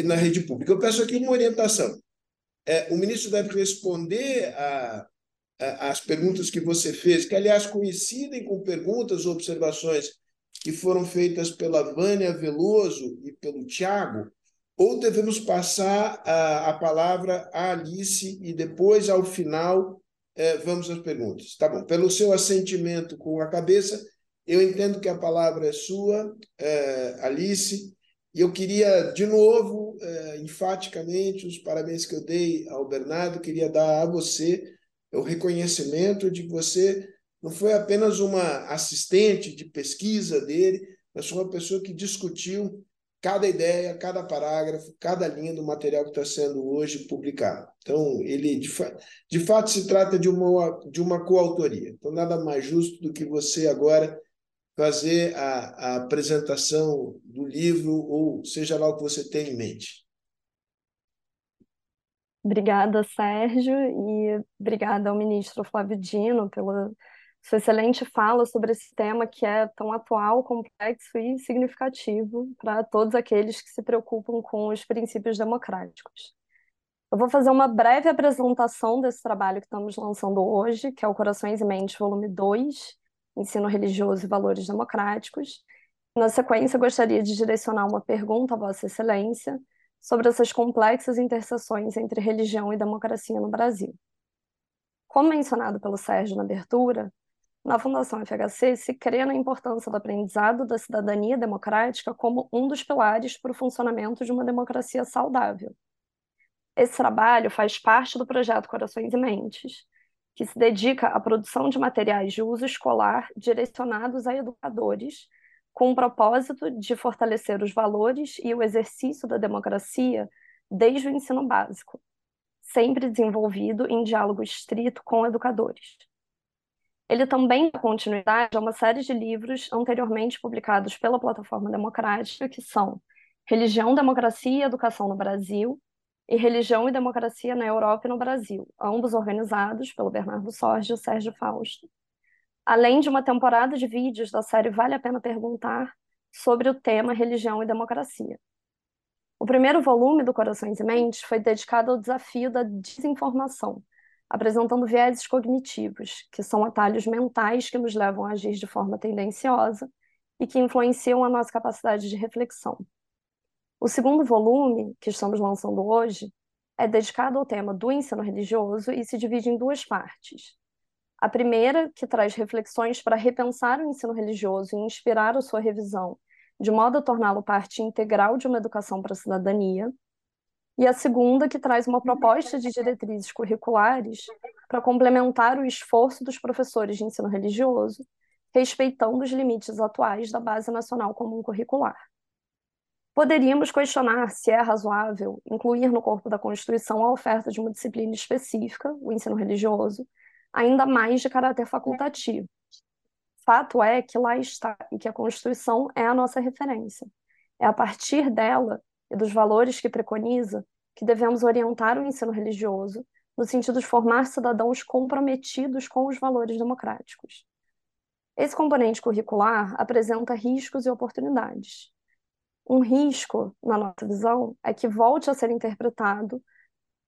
Speaker 2: Na rede pública. Eu peço aqui uma orientação. É, o ministro deve responder a, a, as perguntas que você fez, que, aliás, coincidem com perguntas ou observações que foram feitas pela Vânia Veloso e pelo Tiago, ou devemos passar a, a palavra à Alice e depois, ao final, é, vamos às perguntas. Tá bom. Pelo seu assentimento com a cabeça, eu entendo que a palavra é sua, é, Alice, e eu queria, de novo, é, enfaticamente, os parabéns que eu dei ao Bernardo, queria dar a você o reconhecimento de que você não foi apenas uma assistente de pesquisa dele, mas foi uma pessoa que discutiu cada ideia, cada parágrafo, cada linha do material que está sendo hoje publicado. Então, ele de, fa de fato se trata de uma, de uma coautoria. Então, nada mais justo do que você agora fazer a, a apresentação do livro, ou seja lá o que você tem em mente.
Speaker 6: Obrigada, Sérgio, e obrigada ao ministro Flávio Dino pela sua excelente fala sobre esse tema que é tão atual, complexo e significativo para todos aqueles que se preocupam com os princípios democráticos. Eu vou fazer uma breve apresentação desse trabalho que estamos lançando hoje, que é o Corações e Mentes, volume 2, ensino religioso e valores democráticos. Na sequência, gostaria de direcionar uma pergunta à Vossa Excelência sobre essas complexas interseções entre religião e democracia no Brasil. Como mencionado pelo Sérgio na abertura, na Fundação FHC se crê na importância do aprendizado da cidadania democrática como um dos pilares para o funcionamento de uma democracia saudável. Esse trabalho faz parte do projeto Corações e Mentes, que se dedica à produção de materiais de uso escolar direcionados a educadores, com o propósito de fortalecer os valores e o exercício da democracia desde o ensino básico, sempre desenvolvido em diálogo estrito com educadores. Ele também dá continuidade a uma série de livros anteriormente publicados pela Plataforma Democrática, que são Religião, Democracia e Educação no Brasil, e Religião e Democracia na Europa e no Brasil, ambos organizados pelo Bernardo Sorge e o Sérgio Fausto. Além de uma temporada de vídeos da série Vale a Pena Perguntar sobre o tema Religião e Democracia. O primeiro volume do Corações e Mentes foi dedicado ao desafio da desinformação, apresentando vieses cognitivos, que são atalhos mentais que nos levam a agir de forma tendenciosa e que influenciam a nossa capacidade de reflexão. O segundo volume, que estamos lançando hoje, é dedicado ao tema do ensino religioso e se divide em duas partes. A primeira, que traz reflexões para repensar o ensino religioso e inspirar a sua revisão, de modo a torná-lo parte integral de uma educação para a cidadania. E a segunda, que traz uma proposta de diretrizes curriculares para complementar o esforço dos professores de ensino religioso, respeitando os limites atuais da Base Nacional Comum Curricular. Poderíamos questionar se é razoável incluir no corpo da Constituição a oferta de uma disciplina específica, o ensino religioso, ainda mais de caráter facultativo. Fato é que lá está e que a Constituição é a nossa referência. É a partir dela e dos valores que preconiza que devemos orientar o ensino religioso no sentido de formar cidadãos comprometidos com os valores democráticos. Esse componente curricular apresenta riscos e oportunidades. Um risco, na nossa visão, é que volte a ser interpretado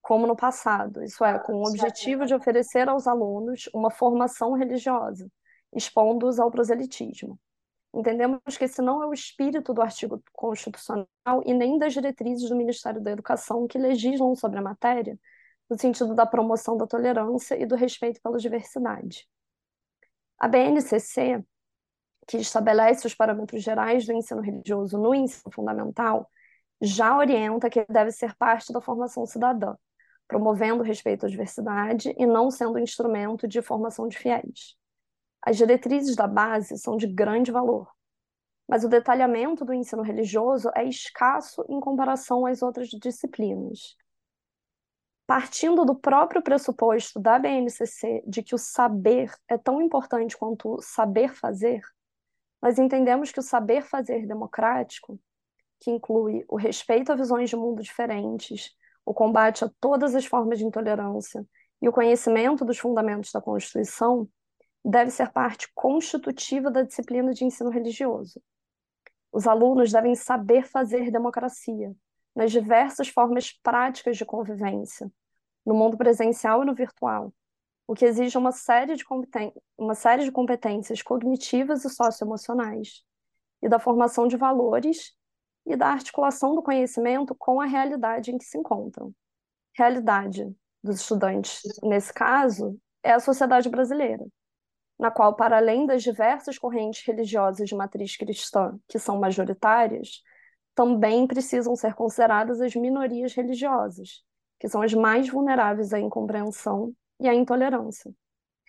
Speaker 6: como no passado, isso é, com o objetivo de oferecer aos alunos uma formação religiosa, expondo-os ao proselitismo. Entendemos que esse não é o espírito do artigo constitucional e nem das diretrizes do Ministério da Educação que legislam sobre a matéria, no sentido da promoção da tolerância e do respeito pela diversidade. A BNCC que estabelece os parâmetros gerais do ensino religioso no ensino fundamental, já orienta que ele deve ser parte da formação cidadã, promovendo o respeito à diversidade e não sendo instrumento de formação de fiéis. As diretrizes da base são de grande valor. mas o detalhamento do ensino religioso é escasso em comparação às outras disciplinas. Partindo do próprio pressuposto da BNCC de que o saber é tão importante quanto o saber fazer, nós entendemos que o saber fazer democrático, que inclui o respeito a visões de mundo diferentes, o combate a todas as formas de intolerância e o conhecimento dos fundamentos da Constituição, deve ser parte constitutiva da disciplina de ensino religioso. Os alunos devem saber fazer democracia nas diversas formas práticas de convivência, no mundo presencial e no virtual, o que exige uma série de, uma série de competências cognitivas e socioemocionais, e da formação de valores e da articulação do conhecimento com a realidade em que se encontram. Realidade dos estudantes, nesse caso, é a sociedade brasileira, na qual, para além das diversas correntes religiosas de matriz cristã que são majoritárias, também precisam ser consideradas as minorias religiosas, que são as mais vulneráveis à incompreensão e a intolerância.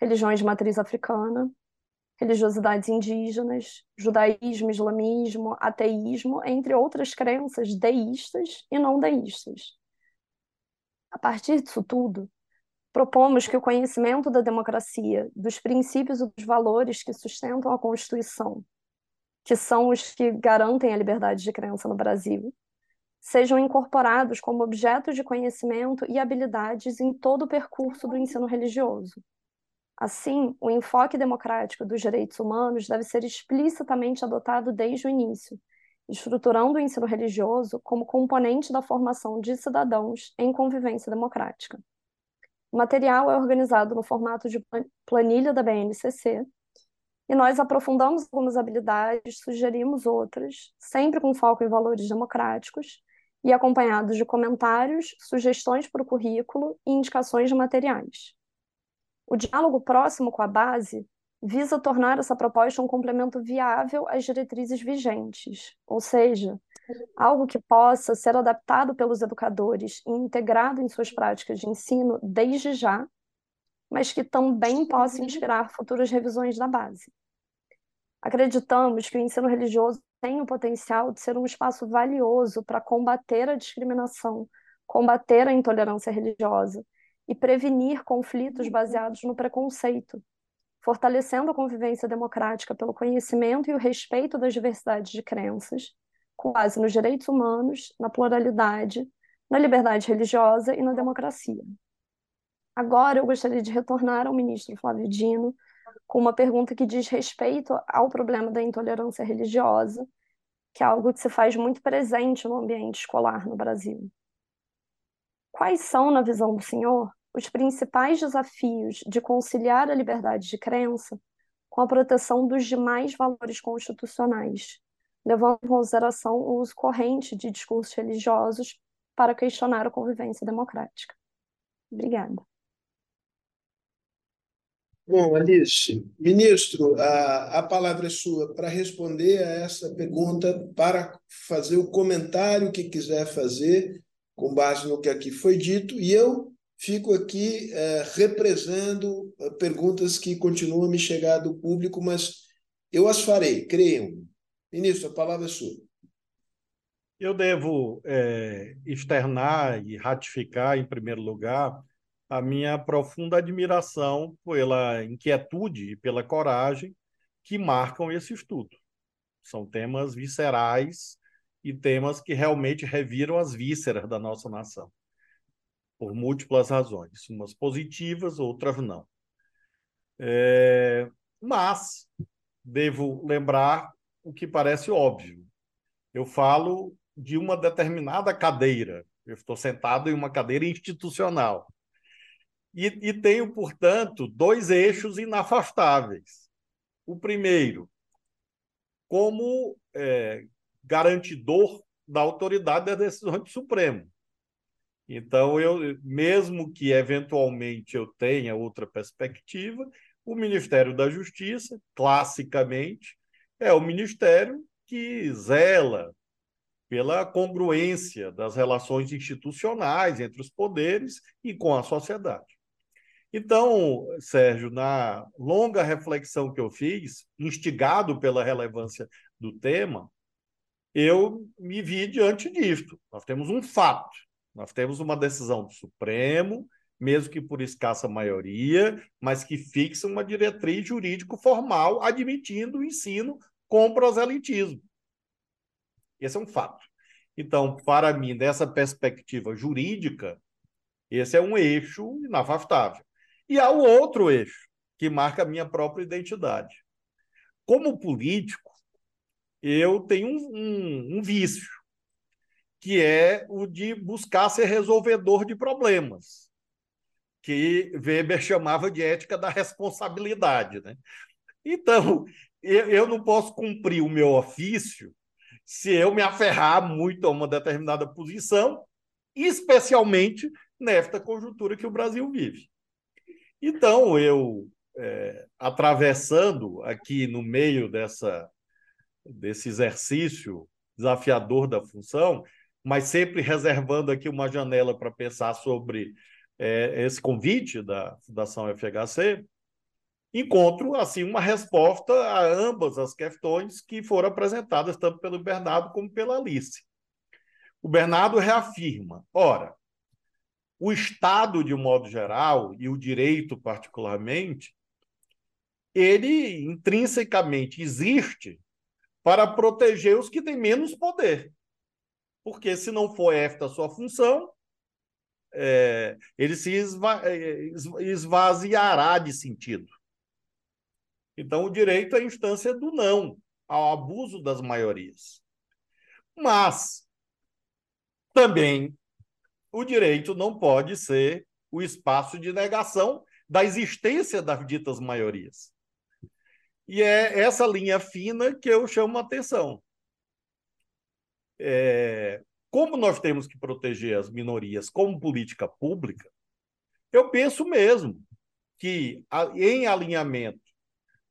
Speaker 6: Religiões de matriz africana, religiosidades indígenas, judaísmo, islamismo, ateísmo, entre outras crenças deístas e não deístas. A partir disso tudo, propomos que o conhecimento da democracia, dos princípios e dos valores que sustentam a Constituição, que são os que garantem a liberdade de crença no Brasil, sejam incorporados como objetos de conhecimento e habilidades em todo o percurso do ensino religioso. Assim, o enfoque democrático dos direitos humanos deve ser explicitamente adotado desde o início, estruturando o ensino religioso como componente da formação de cidadãos em convivência democrática. O material é organizado no formato de planilha da BNCC, e nós aprofundamos algumas habilidades, sugerimos outras, sempre com foco em valores democráticos, e acompanhados de comentários, sugestões para o currículo e indicações de materiais. O diálogo próximo com a base visa tornar essa proposta um complemento viável às diretrizes vigentes, ou seja, algo que possa ser adaptado pelos educadores e integrado em suas práticas de ensino desde já, mas que também possa inspirar futuras revisões da base. Acreditamos que o ensino religioso tem o potencial de ser um espaço valioso para combater a discriminação, combater a intolerância religiosa e prevenir conflitos baseados no preconceito, fortalecendo a convivência democrática pelo conhecimento e o respeito das diversidades de crenças, com base nos direitos humanos, na pluralidade, na liberdade religiosa e na democracia. Agora eu gostaria de retornar ao ministro Flávio Dino com uma pergunta que diz respeito ao problema da intolerância religiosa, que é algo que se faz muito presente no ambiente escolar no Brasil. Quais são, na visão do senhor, os principais desafios de conciliar a liberdade de crença com a proteção dos demais valores constitucionais, levando em consideração o uso corrente de discursos religiosos para questionar a convivência democrática? Obrigada.
Speaker 2: Bom, Alice, ministro, a, a palavra é sua para responder a essa pergunta, para fazer o comentário que quiser fazer, com base no que aqui foi dito, e eu fico aqui é, represando é, perguntas que continuam a me chegar do público, mas eu as farei, creiam. Ministro, a palavra é sua.
Speaker 4: Eu devo é, externar e ratificar, em primeiro lugar, a minha profunda admiração pela inquietude e pela coragem que marcam esse estudo. São temas viscerais e temas que realmente reviram as vísceras da nossa nação, por múltiplas razões, umas positivas, outras não. É... Mas devo lembrar o que parece óbvio. Eu falo de uma determinada cadeira. Eu estou sentado em uma cadeira institucional e, e tenho, portanto, dois eixos inafastáveis. O primeiro, como é, garantidor da autoridade da decisão do Supremo. Então, eu, mesmo que eventualmente eu tenha outra perspectiva, o Ministério da Justiça, classicamente, é o ministério que zela pela congruência das relações institucionais entre os poderes e com a sociedade. Então, Sérgio, na longa reflexão que eu fiz, instigado pela relevância do tema, eu me vi diante disto. Nós temos um fato, nós temos uma decisão do Supremo, mesmo que por escassa maioria, mas que fixa uma diretriz jurídico-formal admitindo o ensino com proselitismo. Esse é um fato. Então, para mim, dessa perspectiva jurídica, esse é um eixo inafastável. E há o outro eixo, que marca a minha própria identidade. Como político, eu tenho um, um, um vício, que é o de buscar ser resolvedor de problemas, que Weber chamava de ética da responsabilidade. Né? Então, eu, eu não posso cumprir o meu ofício se eu me aferrar muito a uma determinada posição, especialmente nesta conjuntura que o Brasil vive. Então, eu, é, atravessando aqui no meio dessa, desse exercício desafiador da função, mas sempre reservando aqui uma janela para pensar sobre é, esse convite da Fundação FHC, encontro assim uma resposta a ambas as questões que foram apresentadas tanto pelo Bernardo como pela Alice. O Bernardo reafirma: ora, o Estado de um modo geral e o direito particularmente, ele intrinsecamente existe para proteger os que têm menos poder. Porque se não for esta a sua função, é, ele se esva é, esvaziará de sentido. Então, o direito é a instância do não, ao abuso das maiorias. Mas, também, o direito não pode ser o espaço de negação da existência das ditas maiorias. E é essa linha fina que eu chamo a atenção. É, como nós temos que proteger as minorias como política pública, eu penso mesmo que, em alinhamento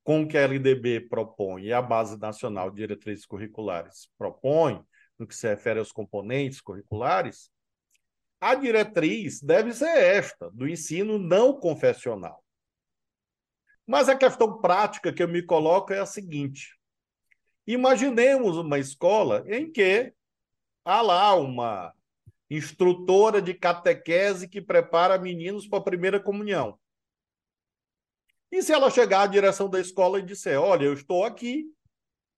Speaker 4: com o que a LDB propõe e a Base Nacional de Diretrizes Curriculares propõe, no que se refere aos componentes curriculares, a diretriz deve ser esta, do ensino não confessional. Mas a questão prática que eu me coloco é a seguinte: imaginemos uma escola em que há lá uma instrutora de catequese que prepara meninos para a primeira comunhão. E se ela chegar à direção da escola e disser: Olha, eu estou aqui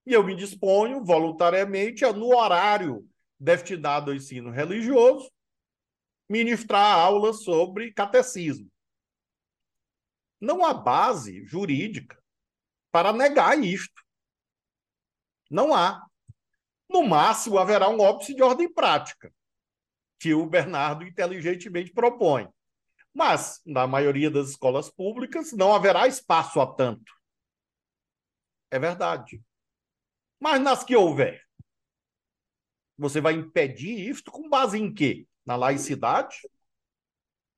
Speaker 4: e eu me disponho voluntariamente a, no horário destinado ao ensino religioso, ministrar aulas sobre catecismo. Não há base jurídica para negar isto. Não há. No máximo, haverá um óbice de ordem prática, que o Bernardo inteligentemente propõe. Mas, na maioria das escolas públicas, não haverá espaço a tanto. É verdade. Mas nas que houver, você vai impedir isto com base em quê? Na laicidade?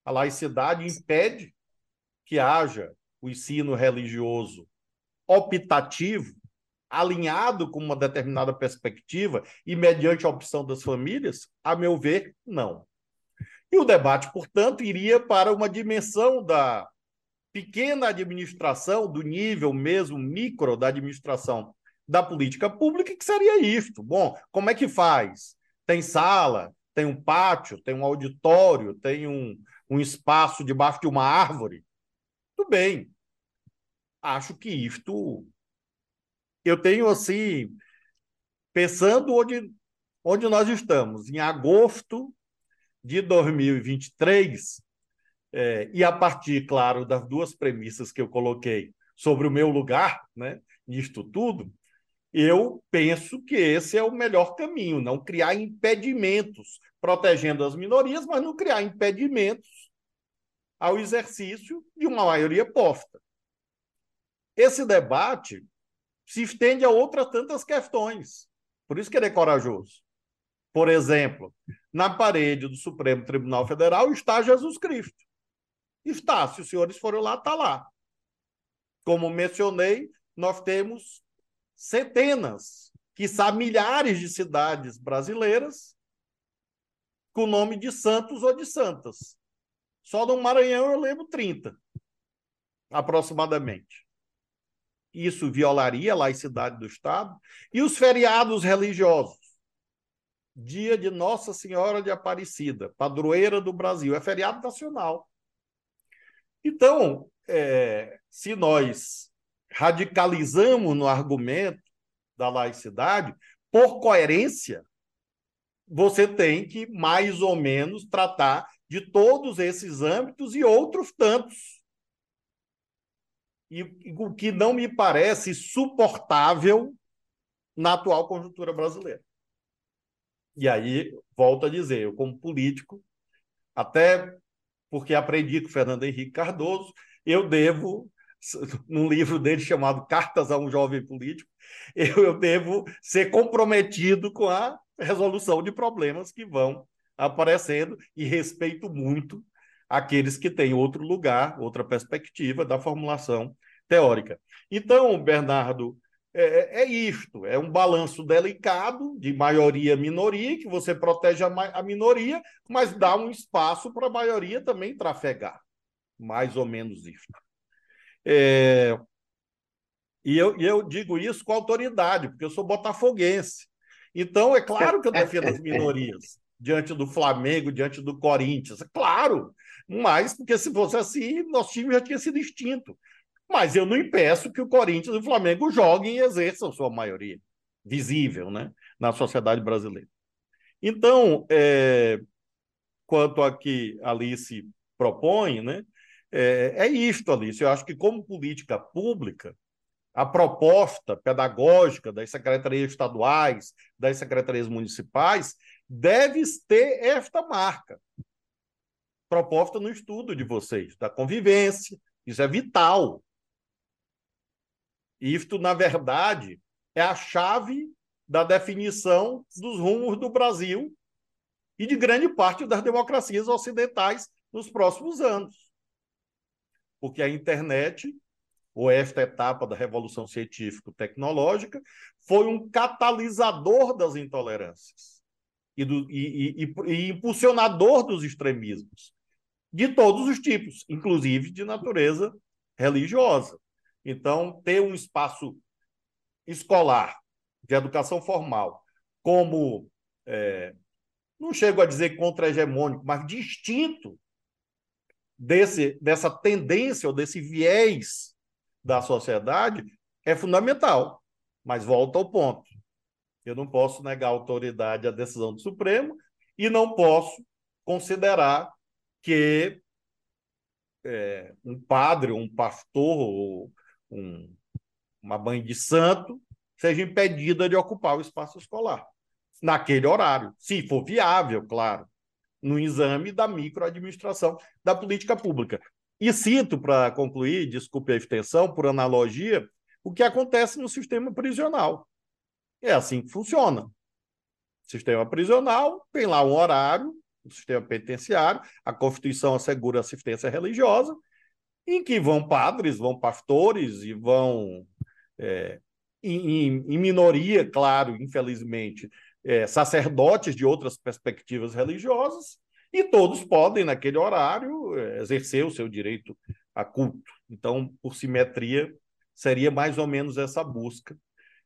Speaker 4: A laicidade impede que haja o ensino religioso optativo, alinhado com uma determinada perspectiva e mediante a opção das famílias? A meu ver, não. E o debate, portanto, iria para uma dimensão da pequena administração, do nível mesmo micro da administração da política pública, que seria isto. Bom, como é que faz? Tem sala, tem um pátio, tem um auditório, tem um, um espaço debaixo de uma árvore. Tudo bem. Acho que isto. Eu tenho assim, pensando onde, onde nós estamos, em agosto de 2023, é, e a partir, claro, das duas premissas que eu coloquei sobre o meu lugar né, nisto tudo, eu penso que esse é o melhor caminho, não criar impedimentos, protegendo as minorias, mas não criar impedimentos ao exercício de uma maioria posta. Esse debate se estende a outras tantas questões. Por isso que ele é corajoso. Por exemplo, na parede do Supremo Tribunal Federal está Jesus Cristo. Está, se os senhores forem lá, está lá. Como mencionei, nós temos centenas, quiçá milhares de cidades brasileiras com o nome de santos ou de santas. Só no Maranhão eu lembro 30, aproximadamente. isso violaria a laicidade do Estado, e os feriados religiosos. Dia de Nossa Senhora de Aparecida, padroeira do Brasil, é feriado nacional. Então, é, se nós radicalizamos no argumento da laicidade, por coerência, você tem que mais ou menos tratar de todos esses âmbitos e outros tantos. E o que não me parece suportável na atual conjuntura brasileira. E aí, volto a dizer, eu como político, até porque aprendi com Fernando Henrique Cardoso, eu devo, *laughs* num livro dele chamado Cartas a um Jovem Político, eu, eu devo ser comprometido com a resolução de problemas que vão aparecendo e respeito muito aqueles que têm outro lugar, outra perspectiva da formulação teórica. Então, Bernardo, é, é, é isto: é um balanço delicado de maioria-minoria, que você protege a, a minoria, mas dá um espaço para a maioria também trafegar. Mais ou menos isso. É, e eu, eu digo isso com autoridade, porque eu sou botafoguense. Então, é claro que eu defendo as minorias *laughs* diante do Flamengo, diante do Corinthians. Claro, mas porque se fosse assim, nosso time já tinha sido extinto. Mas eu não impeço que o Corinthians e o Flamengo joguem e exerçam sua maioria visível né, na sociedade brasileira. Então, é, quanto a que Alice propõe, né, é, é isto, Alice. Eu acho que, como política pública, a proposta pedagógica das secretarias estaduais, das secretarias municipais, deve ter esta marca. Proposta no estudo de vocês, da convivência, isso é vital. Isto, na verdade, é a chave da definição dos rumos do Brasil e de grande parte das democracias ocidentais nos próximos anos. Porque a internet ou esta etapa da revolução científico-tecnológica, foi um catalisador das intolerâncias e, do, e, e, e, impulsionador dos extremismos, de todos os tipos, inclusive de natureza religiosa. Então, ter um espaço escolar, de educação formal, como, é, não chego a dizer contra-hegemônico, mas distinto desse, dessa tendência ou desse viés da sociedade é fundamental. Mas volta ao ponto. Eu não posso negar autoridade à decisão do Supremo e não posso considerar que é, um padre, um pastor, um, uma mãe de santo seja impedida de ocupar o espaço escolar naquele horário, se for viável, claro, no exame da microadministração da política pública. E cito, para concluir, desculpe a extensão, por analogia, o que acontece no sistema prisional. É assim que funciona. Sistema prisional tem lá um horário, o sistema penitenciário, a Constituição assegura assistência religiosa, em que vão padres, vão pastores e vão, é, em, em, minoria, claro, infelizmente, é, sacerdotes de outras perspectivas religiosas, e todos podem, naquele horário, eh, exercer o seu direito a culto. Então, por simetria, seria mais ou menos essa busca,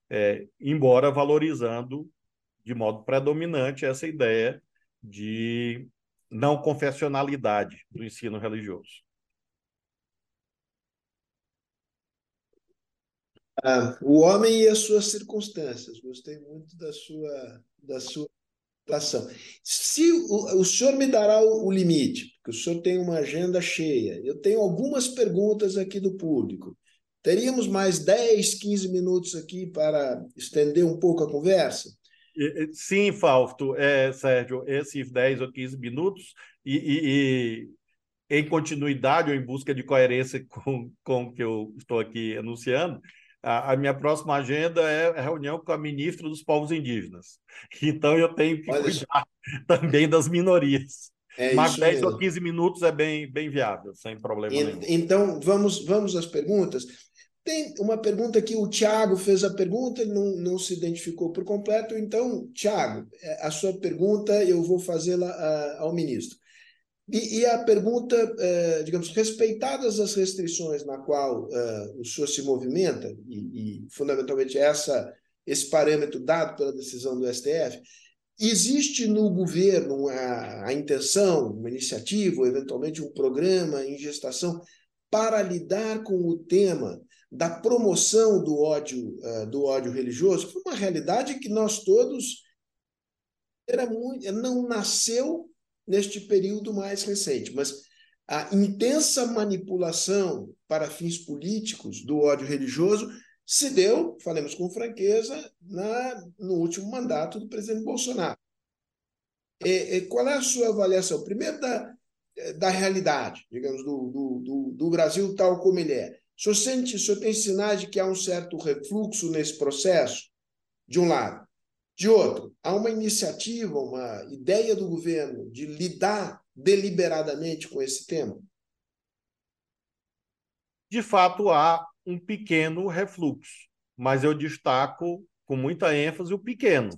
Speaker 4: é, embora valorizando de modo predominante essa ideia de não confessionalidade do ensino religioso.
Speaker 2: Ah, o homem e as suas circunstâncias. Gostei muito da sua, da sua se o, o senhor me dará o, o limite, porque o senhor tem uma agenda cheia, eu tenho algumas perguntas aqui do público. Teríamos mais 10, 15 minutos aqui para estender um pouco a conversa?
Speaker 4: Sim, Fausto, é, Sérgio, esses 10 ou 15 minutos, e, e, e, em continuidade ou em busca de coerência com, com o que eu estou aqui anunciando, a, a, minha próxima agenda é a reunião com a ministra dos povos indígenas. *laughs* Então eu tenho que Olha cuidar isso. *laughs* também das minorias. É Mas 10 mesmo. ou 15 minutos é bem, bem viável, sem problema e, nenhum.
Speaker 2: Então, vamos, vamos às perguntas. Tem uma pergunta que o Tiago fez a pergunta, ele não, não se identificou por completo. Então, Tiago, é, a sua pergunta eu vou fazê-la ao ministro. E, e a pergunta, eh, digamos, respeitadas as restrições na qual eh, o senhor se movimenta, e, e fundamentalmente essa, esse parâmetro dado pela decisão do STF, existe no governo a, a intenção, uma iniciativa, ou eventualmente um programa em gestação para lidar com o tema da promoção do ódio, uh, do ódio religioso, uma realidade que nós todos era muito, não nasceu neste período mais recente, mas a intensa manipulação para fins políticos do ódio religioso se deu, falemos com franqueza, na, no último mandato do presidente Bolsonaro. E, e qual é a sua avaliação? Primeiro, da, da realidade, digamos, do, do, do, do Brasil tal como ele é. O senhor, sente, o senhor tem sinais de que há um certo refluxo nesse processo, de um lado. De outro, há uma iniciativa, uma ideia do governo de lidar deliberadamente com esse tema?
Speaker 4: De fato, há um pequeno refluxo, mas eu destaco com muita ênfase o pequeno,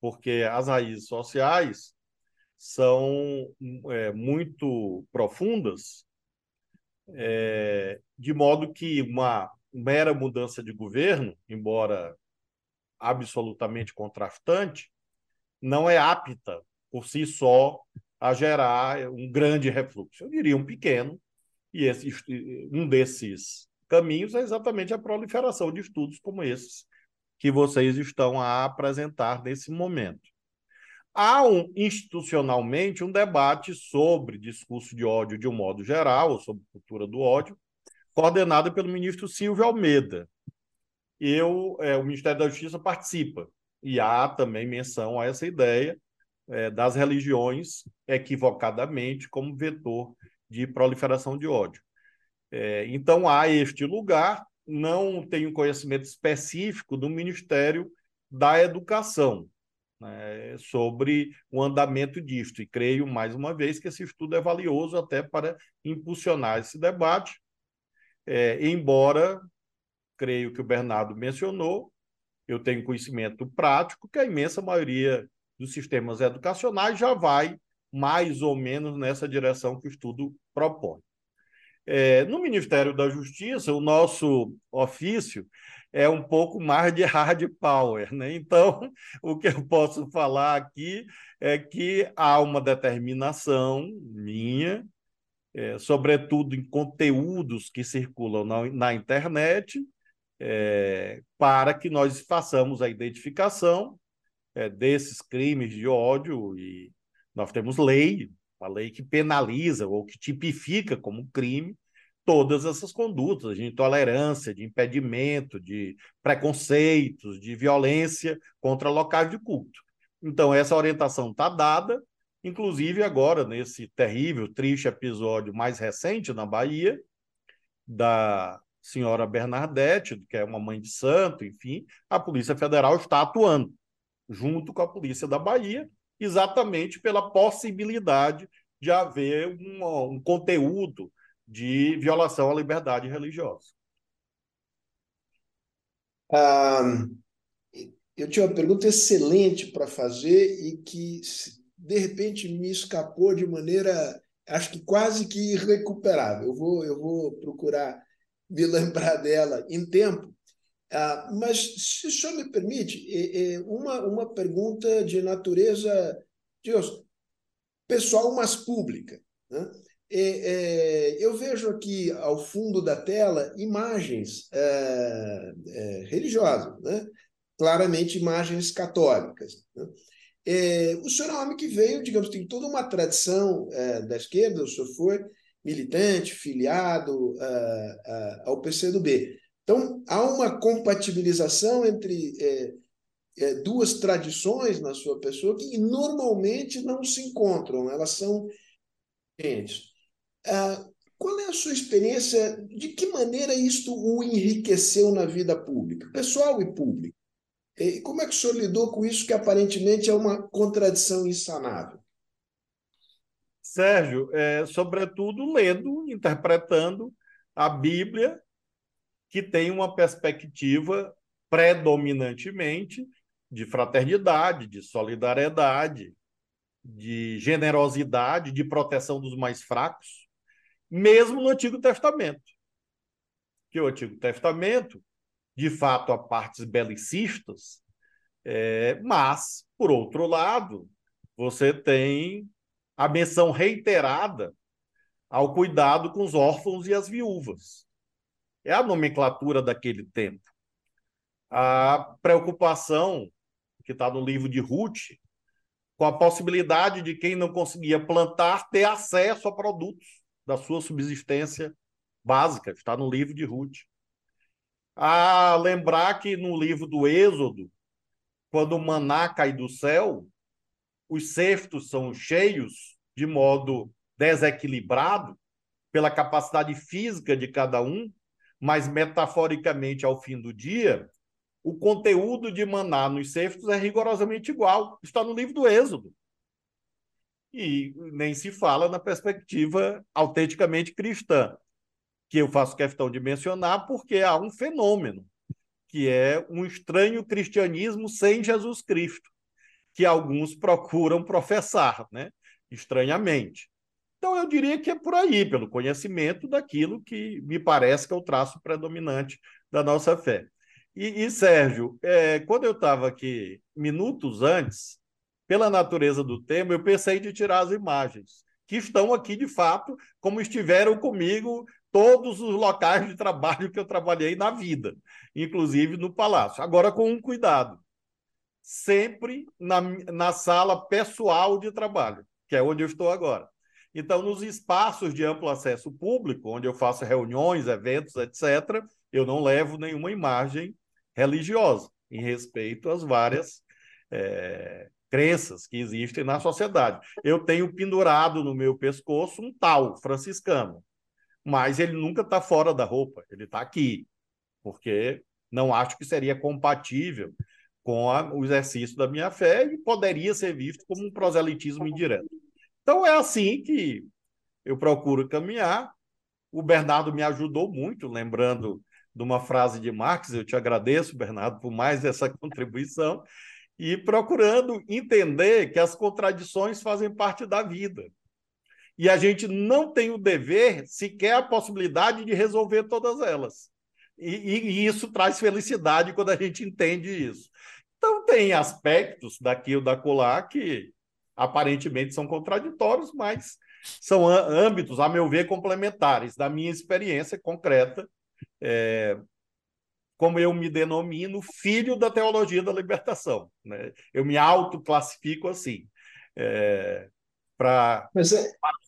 Speaker 4: porque as raízes sociais são é, muito profundas, é, de modo que uma mera mudança de governo, embora absolutamente contrastante, não é apta por si só a gerar um grande refluxo. Eu diria um pequeno, e esse, um desses caminhos é exatamente a proliferação de estudos como esses que vocês estão a apresentar nesse momento. Há um, institucionalmente um debate sobre discurso de ódio de um modo geral, ou sobre cultura do ódio, coordenado pelo ministro Silvio Almeida. Eu, é, o Ministério da Justiça participa, e há também menção a essa ideia é, das religiões equivocadamente como vetor de proliferação de ódio. É, então, há este lugar, não tenho conhecimento específico do Ministério da Educação né, sobre o andamento disto, e creio, mais uma vez, que esse estudo é valioso até para impulsionar esse debate, é, embora, creio que o Bernardo mencionou, eu tenho conhecimento prático que a imensa maioria dos sistemas educacionais já vai mais ou menos nessa direção que o estudo propõe. É, no Ministério da Justiça, o nosso ofício é um pouco mais de hard power. Né? Então, *laughs* o que eu posso falar aqui é que há uma determinação minha, é, sobretudo em conteúdos que circulam na, na internet, é, para que nós façamos a identificação é, desses crimes de ódio e nós temos lei uma lei que penaliza ou que tipifica como crime todas essas condutas de intolerância, de impedimento, de preconceitos, de violência contra locais de culto. Então, essa orientação está dada, inclusive agora, nesse terrível, triste episódio mais recente na Bahia, da senhora Bernadette, que é uma mãe de santo, enfim, a Polícia Federal está atuando junto com a Polícia da Bahia exatamente pela possibilidade de haver um, um conteúdo de violação à liberdade religiosa.
Speaker 2: Eu tinha uma pergunta excelente para fazer e que, de repente, me escapou de maneira, acho que quase que irrecuperável. Eu vou, eu vou procurar me lembrar dela em tempo. Ah, mas, se o senhor me permite, uma, uma pergunta de natureza Deus, pessoal, mas pública. Né? É, eu vejo aqui ao fundo da tela imagens é, é, religiosas, né? claramente imagens católicas. Né? É, o senhor é um homem que veio, digamos, tem toda uma tradição é, da esquerda, o senhor foi militante, filiado é, ao PCdoB. Então, há uma compatibilização entre é, é, duas tradições na sua pessoa que normalmente não se encontram, elas são diferentes. Ah, qual é a sua experiência? De que maneira isto o enriqueceu na vida pública, pessoal e público? E como é que o senhor lidou com isso que aparentemente é uma contradição insanável?
Speaker 4: Sérgio, é, sobretudo lendo, interpretando a Bíblia que tem uma perspectiva predominantemente de fraternidade, de solidariedade, de generosidade, de proteção dos mais fracos, mesmo no Antigo Testamento. Que o Antigo Testamento, de fato, há partes belicistas, é, mas, por outro lado, você tem a menção reiterada ao cuidado com os órfãos e as viúvas. É a nomenclatura daquele tempo. A preocupação, que está no livro de Ruth, com a possibilidade de quem não conseguia plantar ter acesso a produtos da sua subsistência básica, está no livro de Ruth. A lembrar que no livro do Êxodo, quando o maná cai do céu, os cestos são cheios de modo desequilibrado pela capacidade física de cada um, mas metaforicamente ao fim do dia, o conteúdo de maná nos cestos é rigorosamente igual. Está no livro do Êxodo. E nem se fala na perspectiva autenticamente cristã, que eu faço questão de mencionar porque há um fenômeno, que é um estranho cristianismo sem Jesus Cristo que alguns procuram professar, né? estranhamente. Então, eu diria que é por aí, pelo conhecimento daquilo que me parece que é o traço predominante da nossa fé. E, e Sérgio, é, quando eu estava aqui, minutos antes, pela natureza do tema, eu pensei de tirar as imagens, que estão aqui de fato, como estiveram comigo todos os locais de trabalho que eu trabalhei na vida, inclusive no palácio. Agora, com um cuidado sempre na, na sala pessoal de trabalho, que é onde eu estou agora. Então, nos espaços de amplo acesso público, onde eu faço reuniões, eventos, etc., eu não levo nenhuma imagem religiosa, em respeito às várias é, crenças que existem na sociedade. Eu tenho pendurado no meu pescoço um tal franciscano, mas ele nunca está fora da roupa, ele está aqui, porque não acho que seria compatível com a, o exercício da minha fé e poderia ser visto como um proselitismo indireto. Então é assim que eu procuro caminhar. O Bernardo me ajudou muito, lembrando de uma frase de Marx, eu te agradeço, Bernardo, por mais essa contribuição, e procurando entender que as contradições fazem parte da vida. E a gente não tem o dever, sequer a possibilidade de resolver todas elas. E, e, e, isso traz felicidade quando a gente entende isso. Então, tem aspectos daqui ou da colar que aparentemente são contraditórios, mas são âmbitos, a meu ver, complementares da minha experiência concreta, é, como eu me denomino filho da teologia da libertação. Né? Eu me autoclassifico assim. É, Para é... os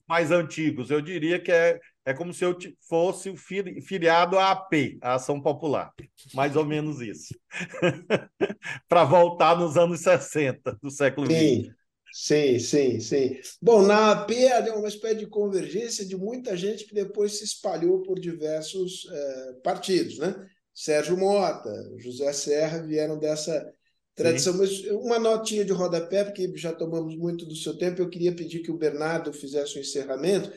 Speaker 4: mais antigos, eu diria que é é como se eu fosse o filiado à AP, a Ação Popular. Mais ou menos isso. *laughs* Para voltar nos anos 60 do século XX.
Speaker 2: Sim, sim, sim. Bom, na AP é uma espécie de convergência de muita gente que depois se espalhou por diversos é, partidos, né? Sérgio Mota, José Serra vieram dessa tradição. Sim. Mas uma notinha de rodapé, porque já tomamos muito do seu tempo, eu queria pedir que o Bernardo fizesse o encerramento.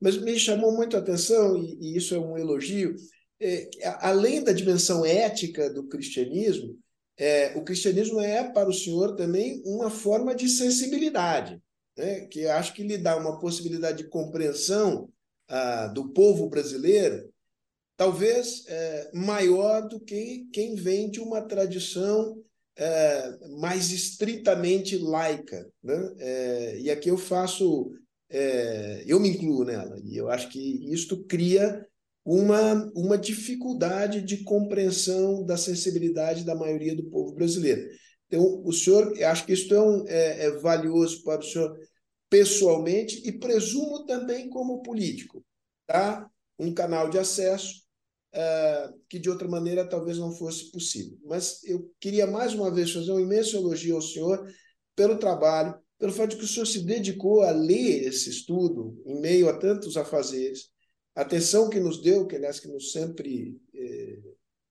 Speaker 2: Mas me chamou muito a atenção, e, e isso é um elogio, é, além da dimensão ética do cristianismo, é, o cristianismo é para o senhor também uma forma de sensibilidade, né? que acho que lhe dá uma possibilidade de compreensão ah, do povo brasileiro, talvez é, maior do que quem vem de uma tradição é, mais estritamente laica. Né? É, e aqui eu faço é, eu me incluo nela, e eu acho que isto cria uma, uma dificuldade de compreensão da sensibilidade da maioria do povo brasileiro. Então, o senhor, acho que isso é, um, é, é valioso para o senhor pessoalmente e presumo também como político, tá? Um canal de acesso uh, que de outra maneira talvez não fosse possível. Mas eu queria mais uma vez fazer um imenso elogio ao senhor pelo trabalho, pelo fato de que o senhor se dedicou a ler esse estudo em meio a tantos afazeres, a atenção que nos deu, que aliás que nos sempre eh,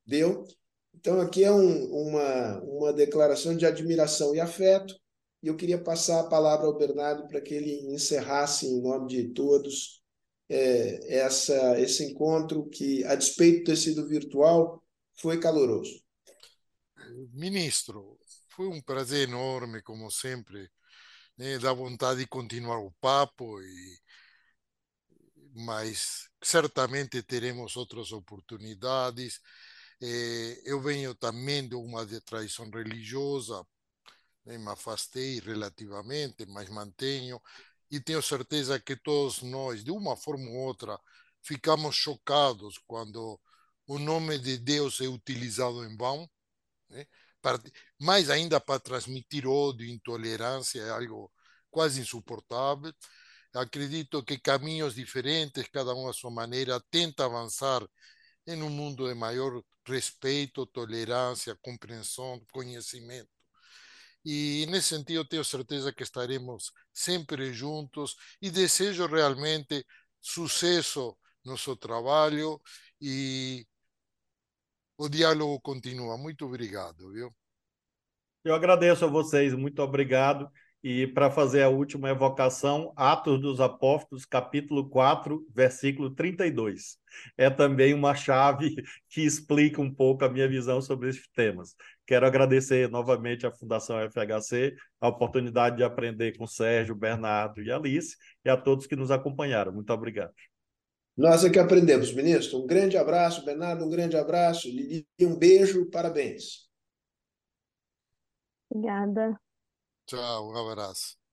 Speaker 2: deu. Então aqui é um, uma, uma declaração de admiração e afeto, e eu queria passar a palavra ao Bernardo para que ele encerrasse em nome de todos eh, essa, esse encontro que, a despeito de ter sido virtual, foi caloroso.
Speaker 5: Ministro, foi um prazer enorme, como sempre, né? dá vontade de continuar o papo, e, mas certamente teremos outras oportunidades. Eh, eu venho também de uma de tradição religiosa, né? me afastei relativamente, mas mantenho, e tenho certeza que todos nós, de uma forma ou outra, ficamos chocados quando o nome de Deus é utilizado em vão, né? Mais ainda para transmitir ódio, intolerância, é algo quase insuportável. Acredito que caminhos diferentes, cada um à sua maneira, tenta avançar em um mundo de maior respeito, tolerância, compreensão, conhecimento. E nesse sentido, tenho certeza que estaremos sempre juntos e desejo realmente sucesso no seu trabalho e o diálogo continua. Muito obrigado, viu?
Speaker 4: Eu agradeço a vocês, muito obrigado. E para fazer a última evocação, Atos dos Apóstolos, capítulo 4, versículo 32. É também uma chave *laughs* que explica um pouco a minha visão sobre esses temas. Quero agradecer novamente à Fundação FHC a oportunidade de aprender com Sérgio, Bernardo e Alice e a todos que nos acompanharam. Muito obrigado.
Speaker 2: Nós é que aprendemos, ministro. Um grande abraço, Bernardo, um grande abraço. Lili, um beijo, parabéns.
Speaker 6: Obrigada.
Speaker 5: Tchau, um abraço.